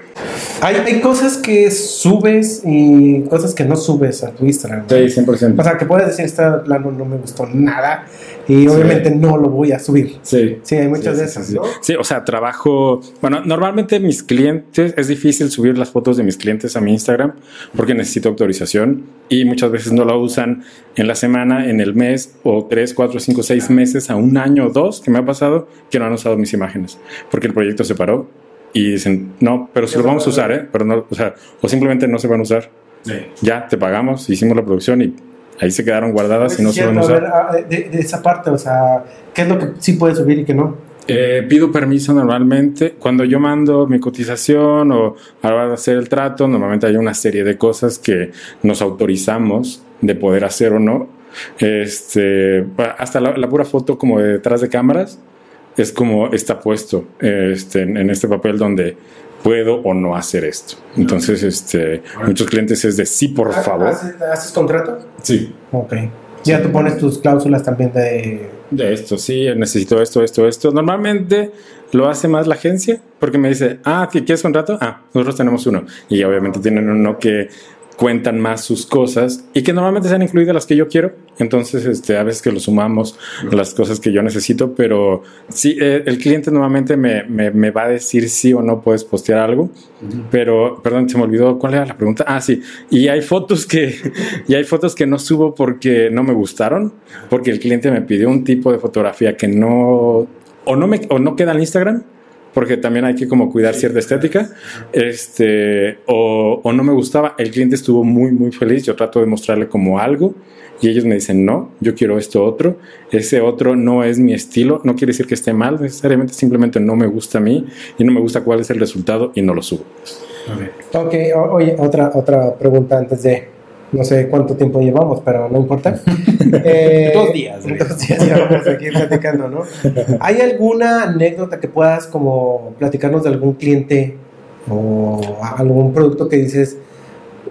Hay, hay cosas que subes y cosas que no subes a tu Instagram. ¿no? 100%. O sea, que puedes decir, este plano no me gustó nada y obviamente no lo voy a subir. Sí. Sí, hay muchas Sí, de esas, sí, ¿no? sí. Sí, o sea, trabajo. Bueno, normalmente mis clientes es difícil subir las fotos de mis clientes a mi Instagram porque necesito autorización y muchas veces no la usan en la semana, en el mes o tres, cuatro, cinco, seis meses a un año o dos que me ha pasado que no han usado mis imágenes porque el proyecto se paró y dicen no, pero si lo vamos a usar, ¿eh? Pero no, o sea, o simplemente no se van a usar. Ya te pagamos, hicimos la producción y ahí se quedaron guardadas y no se van a usar. a ver, ah, de, de esa parte, o sea, ¿qué es lo que sí puedes subir y qué no? Eh, pido permiso normalmente. Cuando yo mando mi cotización o a la hora de hacer el trato, normalmente hay una serie de cosas que nos autorizamos de poder hacer o no. Este, hasta la, la pura foto como de detrás de cámaras es como está puesto este, en, en este papel donde puedo o no hacer esto. Entonces, este, muchos clientes es de sí, por favor. ¿Haces, haces contrato? Sí. Ok. Ya tú pones tus cláusulas también de... De esto, sí, necesito esto, esto, esto. Normalmente lo hace más la agencia porque me dice, ah, ¿qué- ¿quieres contrato? Ah, nosotros tenemos uno. Y obviamente tienen uno que cuentan más sus cosas y que normalmente sean incluidas las que yo quiero. Entonces, este, a veces que lo sumamos las cosas que yo necesito, pero sí, eh, el cliente normalmente me, me, me va a decir sí o no puedes postear algo. Pero, perdón, se me olvidó cuál era la pregunta. Ah, sí. Y hay fotos que, y hay fotos que no subo porque no me gustaron, porque el cliente me pidió un tipo de fotografía que no, o no me, o no queda en Instagram, porque también hay que como cuidar cierta estética, este, o, o no me gustaba. El cliente estuvo muy, muy feliz. Yo trato de mostrarle como algo. Y ellos me dicen, no, yo quiero esto otro. Ese otro no es mi estilo. No quiere decir que esté mal necesariamente, simplemente no me gusta a mí y no me gusta cuál es el resultado y no lo subo. Ok, o- oye, otra, otra pregunta antes de... No sé cuánto tiempo llevamos, pero no importa. Eh, Dos días. Dos días ya vamos aquí platicando, ¿no? ¿Hay alguna anécdota que puedas como platicarnos de algún cliente o algún producto que dices,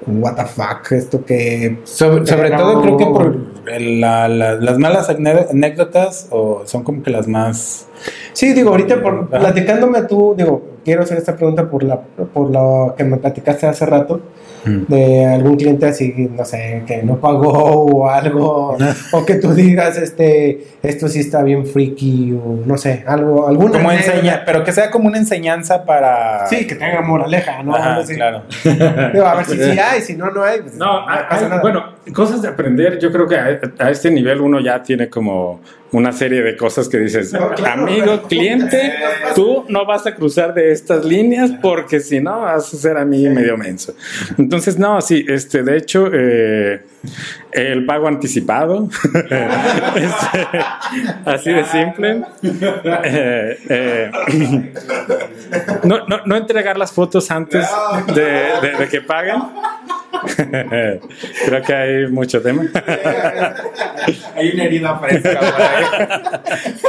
what the fuck, esto que... Sobre, todo creo que por el- la- la- las malas anécdotas o son como que las más... Sí, digo, ahorita por, platicándome tú, digo, quiero hacer esta pregunta por, la, por lo que me platicaste hace rato, de algún cliente así, no sé, que no pagó o algo, o que tú digas, este, esto sí está bien freaky, o no sé, algo, alguna Como enseña, pero que sea como una enseñanza para... Sí, que tenga moraleja, ¿no? Ajá, claro. Digo, a ver si sí hay, si no, no hay. pues, No, hay- pasa hay- nada. bueno, cosas de aprender. Yo creo que a, a este nivel uno ya tiene como una serie de cosas que dices, No, claro, amigo, pero- cliente, tú no vas a cruzar de estas líneas porque si no vas a ser a mí medio menso. Entonces, no, sí, este, de hecho, eh, el pago anticipado, este, así de simple. Eh, eh, no, no, no entregar las fotos antes de, de- de que paguen. Creo que hay mucho tema. Hay una herida fresca por ahí.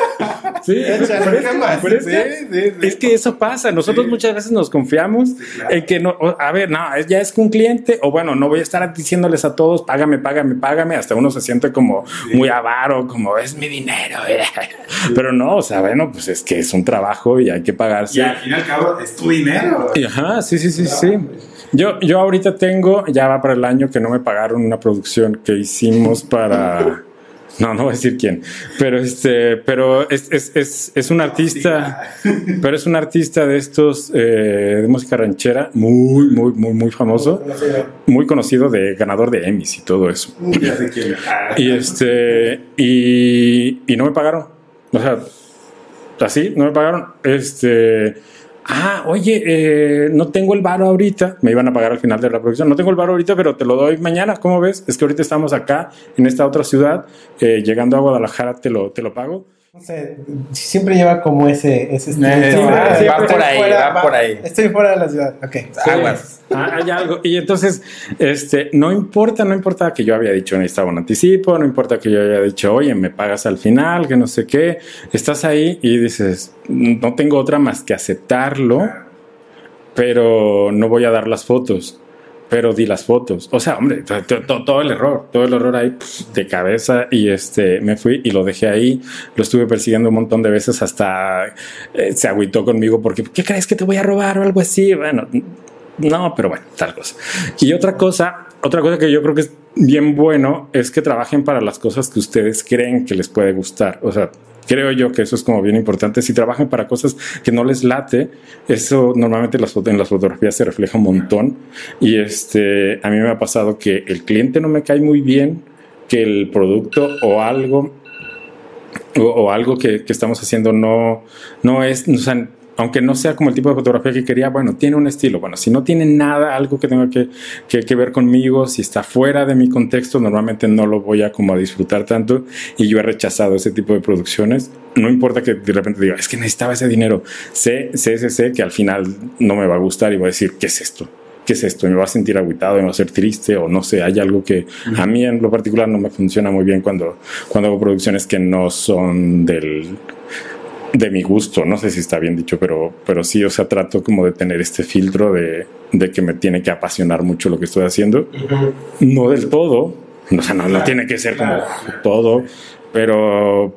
Sí. Sí, sí, sí. Es que eso pasa. Nosotros muchas veces nos confiamos en que no, a ver, no, ya es que un cliente, o bueno, no voy a estar diciéndoles a todos, págame, págame, págame. Hasta uno se siente como muy avaro, como es mi dinero. Pero no, o sea, bueno, pues es que es un trabajo y hay que pagarse. Y al fin y al cabo es tu dinero. Ajá, sí, sí, sí, sí. Yo, yo ahorita tengo, ya va para el año que no me pagaron una producción que hicimos para No, no voy a decir quién. Pero este, pero es, es, es, es un artista, pero es un artista de estos eh, de música ranchera, muy, muy, muy, muy famoso, muy conocido de ganador de Emmys y todo eso. Y este, y, y no me pagaron. O sea, así, no me pagaron. Este, ah, oye, eh, no tengo el varo ahorita. Me iban a pagar al final de la producción. No tengo el varo ahorita, pero te lo doy mañana. ¿Cómo ves? Es que ahorita estamos acá, en esta otra ciudad. eh, llegando a Guadalajara, te lo, te lo pago. No sé, siempre lleva como ese, ese estilo. Eh, Siempre- va- por ahí, va por ahí. Estoy fuera de la ciudad. Ok. Aguas. Ah, hay algo. Y entonces, este, no importa, no importa que yo había dicho necesitaba un anticipo, no importa que yo haya dicho, oye, me pagas al final, que no sé qué. Estás ahí y dices, no tengo otra más que aceptarlo, pero no voy a dar las fotos. Pero di las fotos. O sea, hombre, to- to- to- todo el error, todo el error ahí pf, de cabeza. Y este, me fui y lo dejé ahí. Lo estuve persiguiendo un montón de veces hasta eh, se agüitó conmigo porque, ¿qué crees que te voy a robar o algo así? Bueno, no, pero bueno, tal cosa. Y otra cosa, otra cosa que yo creo que es bien bueno es que trabajen para las cosas que ustedes creen que les puede gustar. O sea, creo yo que eso es como bien importante. Si trabajan para cosas que no les late, eso normalmente en las, fotografías se refleja un montón. Y este, a mí me ha pasado que el cliente no me cae muy bien, que el producto o algo o, algo que, que estamos haciendo no, no es, o sea, aunque no sea como el tipo de fotografía que quería, bueno, tiene un estilo. Bueno, si no tiene nada, algo que tenga que, que, que ver conmigo, si está fuera de mi contexto, normalmente no lo voy a como a disfrutar tanto y yo he rechazado ese tipo de producciones. No importa que de repente diga, es que necesitaba ese dinero. Sé, sé, sé, sé que al final no me va a gustar y voy a decir, ¿qué es esto? ¿qué es esto? Me va a sentir agüitado, me va a ser triste o no sé, hay algo que a mí en lo particular no me funciona muy bien cuando, cuando hago producciones que no son del de mi gusto, no sé si está bien dicho, pero, pero sí, o sea, trato como de tener este filtro de, de que me tiene que apasionar mucho lo que estoy haciendo. No del todo, o sea, no, no tiene que ser como todo, pero,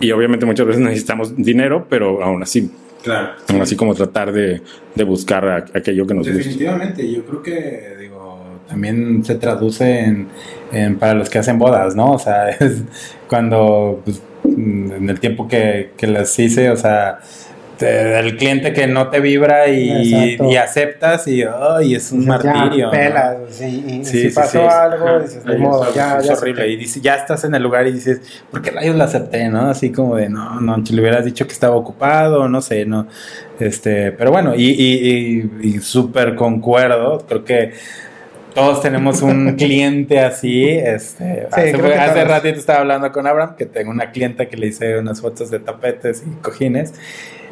y obviamente muchas veces necesitamos dinero, pero aún así, Claro. aún así como tratar de, de buscar a- aquello que nos gusta. Definitivamente, yo creo que, digo, también se traduce en, en para los que hacen bodas, ¿no? O sea, es cuando, pues, en el tiempo que, que las hice, o sea, te- el cliente que no te vibra y, y aceptas y, ay, es un Dices, ya, martirio. ¿no? pelas, sí, y Sí, si sí, pasó algo, dices, Ay, modo, ya, es ya horrible. acepté. Y dices, ya estás en el lugar y dices, ¿por qué rayos la acepté? ¿No? Así como de, no, no, le hubieras dicho que estaba ocupado, no sé, no. Este, pero bueno, y, y, y, y súper concuerdo, creo que todos tenemos un cliente así. Este, hace, creo que hace ratito estaba hablando con Abraham, que tengo una clienta que le hice unas fotos de tapetes y cojines.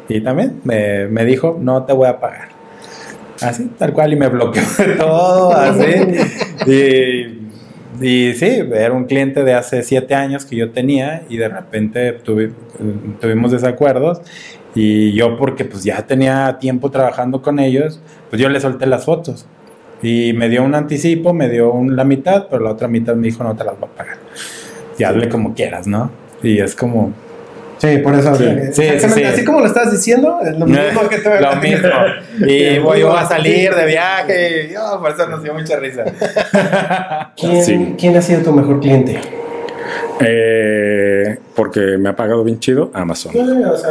Y también me, me dijo, no te voy a pagar. Así, tal cual, y me bloqueó de todo, así. y, y sí, era un cliente de hace siete años que yo tenía y de repente tuvi- tuvimos desacuerdos y yo porque pues ya tenía tiempo trabajando con ellos, pues yo le solté las fotos y me dio un anticipo, me dio un- la mitad, pero la otra mitad me dijo no te las voy a pagar. Y hazle como quieras, ¿no? Y es como, Sí, por eso. Sí, eh, sí, exactamente, sí. Así como lo estás diciendo, es lo mismo que te Lo mismo. Y voy a salir de viaje y oh, por eso nos dio mucha risa. ¿Quién, Sí. quién ha sido tu mejor cliente? Eh, porque me ha pagado bien chido Amazon. o sea,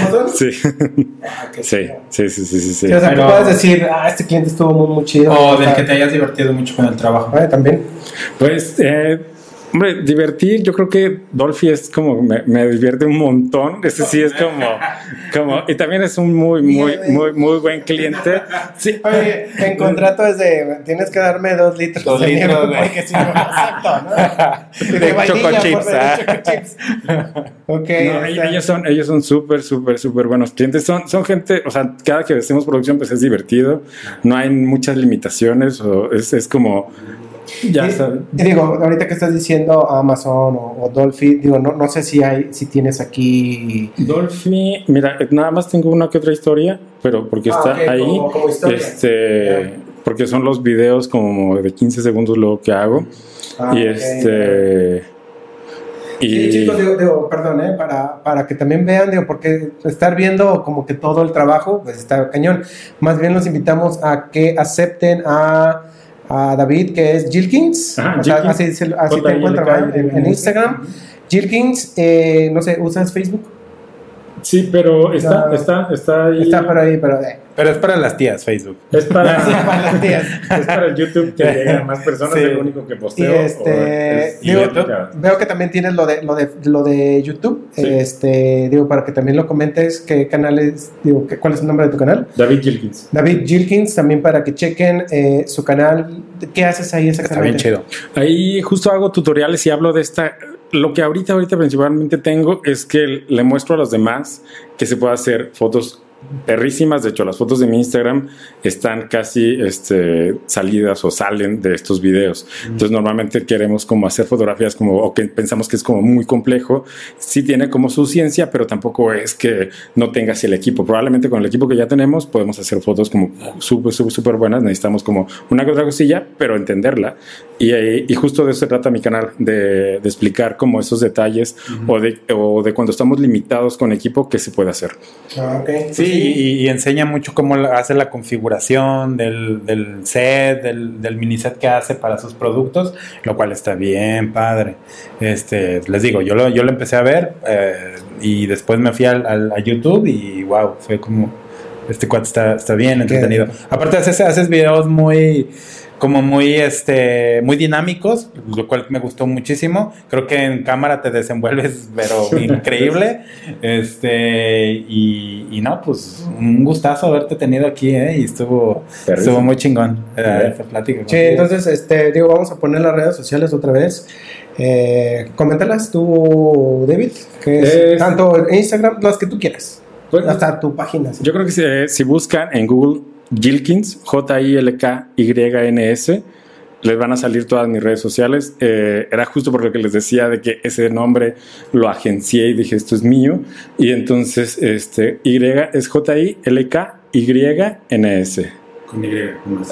Amazon. Sí. Ah, Sí, sí, sí, sí, sí, sí. Sí, o sea, Pero- que puedes decir, ah, este cliente estuvo muy, muy chido. O del sea, que te hayas divertido mucho con el trabajo. ah, también. Pues, eh, hombre, divertir, yo creo que Dolphy es como, me, me divierte un montón. Ese sí es como, como, y también es un muy, muy, muy, muy buen cliente. Sí, Oye, en contrato es de, tienes que darme dos litros Dos de litros, nieve güey. porque si no, exacto, ¿no? De Choco Chips, favor, ah. Choco Chips. Ok. No, está. ellos son, ellos son súper, súper, súper buenos clientes. Son, son gente, o sea, cada que hacemos producción, pues es divertido. No hay muchas limitaciones. O es, es como, ya Y- y digo, ahorita que estás diciendo Amazon o, o Dolphy, digo, no, no sé si hay, si tienes aquí. Dolphy, mira, nada más tengo una que otra historia, pero porque Ah, está ahí. como- como historia. Este, porque son los videos como de 15 segundos luego que hago. Ah, y este. Sí, Y chicos, digo, digo, perdón, ¿eh? para, para que también vean, digo, porque estar viendo como que todo el trabajo, pues está cañón. Más bien los invitamos a que acepten a, a David, que es Jilkins. Ajá, O sea, así, así te encuentran en, en Instagram. Jilkins, eh, no sé, ¿usas Facebook? Sí, pero está, No. está, está ahí. Está por ahí, pero... eh, Pero es para las tías, Facebook. Es para, para las tías. es para el YouTube que lleguen a más personas, Sí. es lo único que Y posteo. este, o es y digo, veo que también tienes lo de lo de lo de YouTube. Sí. Este, digo, para que también lo comentes, qué canales, digo, qué- cuál es el nombre de tu canal. David Gilkins. David Gilkins, también para que chequen eh, su canal. ¿Qué haces ahí Está bien exactamente? chido. Ahí justo hago tutoriales y hablo de esta. Lo que ahorita, ahorita principalmente tengo es que le muestro a los demás que se puede hacer fotos perrísimas. De hecho, las fotos de mi Instagram están casi este, salidas o salen de estos videos. Entonces, normalmente queremos como hacer fotografías como, o que pensamos que es como muy complejo. Sí tiene como su ciencia, pero tampoco es que no tengas el equipo. Probablemente con el equipo que ya tenemos podemos hacer fotos como súper, súper, súper buenas. Necesitamos como una otra cosilla, pero entenderla. Y, y justo de eso se trata mi canal, de, de explicar como esos detalles o, de, o de cuando estamos limitados con equipo, qué se puede hacer. Ah, ok. Sí, y, y enseña mucho cómo hace la configuración del, del set, del, del mini set que hace para sus productos, lo cual está bien padre. Este, les digo, yo lo, yo lo empecé a ver eh, y después me fui al, al- a YouTube y wow, fue como, este cuate está, está bien entretenido. Aparte haces, haces videos muy como muy este muy dinámicos, lo cual me gustó muchísimo. Creo que en cámara te desenvuelves pero increíble. Este y, y no, pues un gustazo haberte tenido aquí, ¿eh? Y estuvo estuvo muy chingón eh, plática. Sí, entonces, este, digo, vamos a poner las redes sociales otra vez. Eh, coméntalas tú, David, que es, Es- tanto en Instagram, las que tú quieras. Pues, hasta tu página. sí. Yo creo que si, si buscan en Google Gilkins, J-I-L-K-Y-N-S, les van a salir todas mis redes sociales. Eh, era justo por lo que les decía de que ese nombre lo agencié y dije esto es mío. Y entonces este Y es J-I-L-K-Y-N-S. Con Y.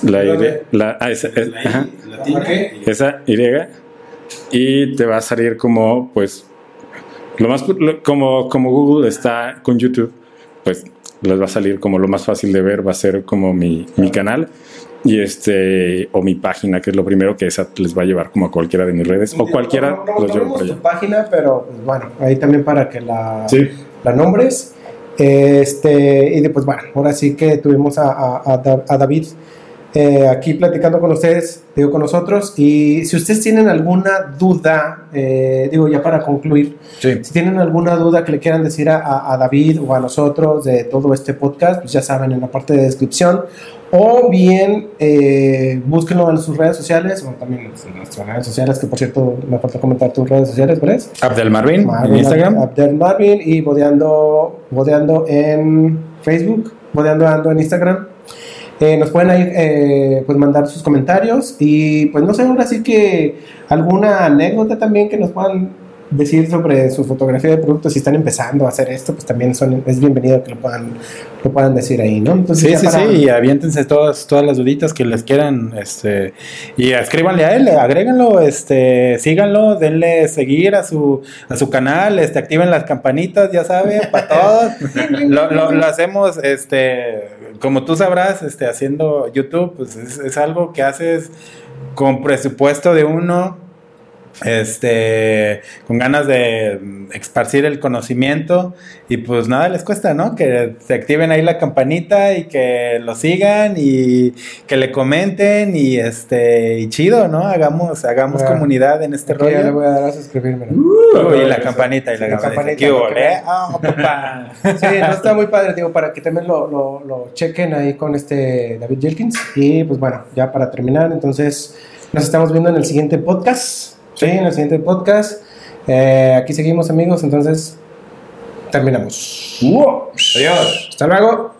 La Y, la, ah, esa, es- La I ajá, esa Y. Y te va a salir como, pues, lo más, lo- como, como Google está con YouTube, pues les va a salir como lo más fácil de ver, va a ser como mi, mi canal y este, o mi página, que es lo primero que esa les va a llevar como a cualquiera de mis redes, o cualquiera No, no, no los ponemos por tu página, pero pues, bueno, ahí también para que la, Sí. la nombres. Este, y después, bueno, ahora sí que tuvimos a, a- a David eh, aquí platicando con ustedes, digo, con nosotros. Y si ustedes tienen alguna duda, eh, digo, ya para concluir, Sí. si tienen alguna duda que le quieran decir a, a- David o a nosotros de todo este podcast, pues ya saben en la parte de descripción. O bien eh, búsquenlo en sus redes sociales o también en nuestras redes sociales, que por cierto me falta comentar tus redes sociales, ¿verdad? Abdel Marvin, en Marvin, Instagram. Abdel Marvin y bodeando, bodeando en Facebook, bodeando ando en Instagram. Eh, nos pueden ahí eh, pues mandar sus comentarios y pues no sé, ahora sí que alguna anécdota también que nos puedan decir sobre su fotografía de productos si están empezando a hacer esto, pues también son, es bienvenido que lo puedan, lo puedan decir ahí, ¿no? Entonces, Sí, sí, para- sí, y aviéntense todas, todas las duditas que les quieran, este, y escríbanle a él, agréganlo, este, síganlo, denle seguir a su, a su canal, este, activen las campanitas, ya saben, para todos. lo, lo, lo hacemos, este, como tú sabrás, este, haciendo YouTube, pues es, es algo que haces con presupuesto de uno, este, con ganas de esparcir el conocimiento y pues nada les cuesta, ¿no? Que se activen ahí la campanita y que lo sigan y que le comenten y este, y chido, ¿no? Hagamos, hagamos comunidad en este Aquí ya le rollo. voy a dar a suscribirme. ¿no? Uh, y la campanita y la, campanita. campanita, ¿Qué hubo, lo que eh? Ah, papá. Sí, no está muy padre, digo, para que también lo, lo, lo chequen ahí con este David Jenkins. Y pues bueno, ya para terminar, entonces nos estamos viendo en el siguiente podcast. Sí, en el siguiente podcast. Eh, aquí seguimos amigos, entonces terminamos. Adiós. Hasta luego.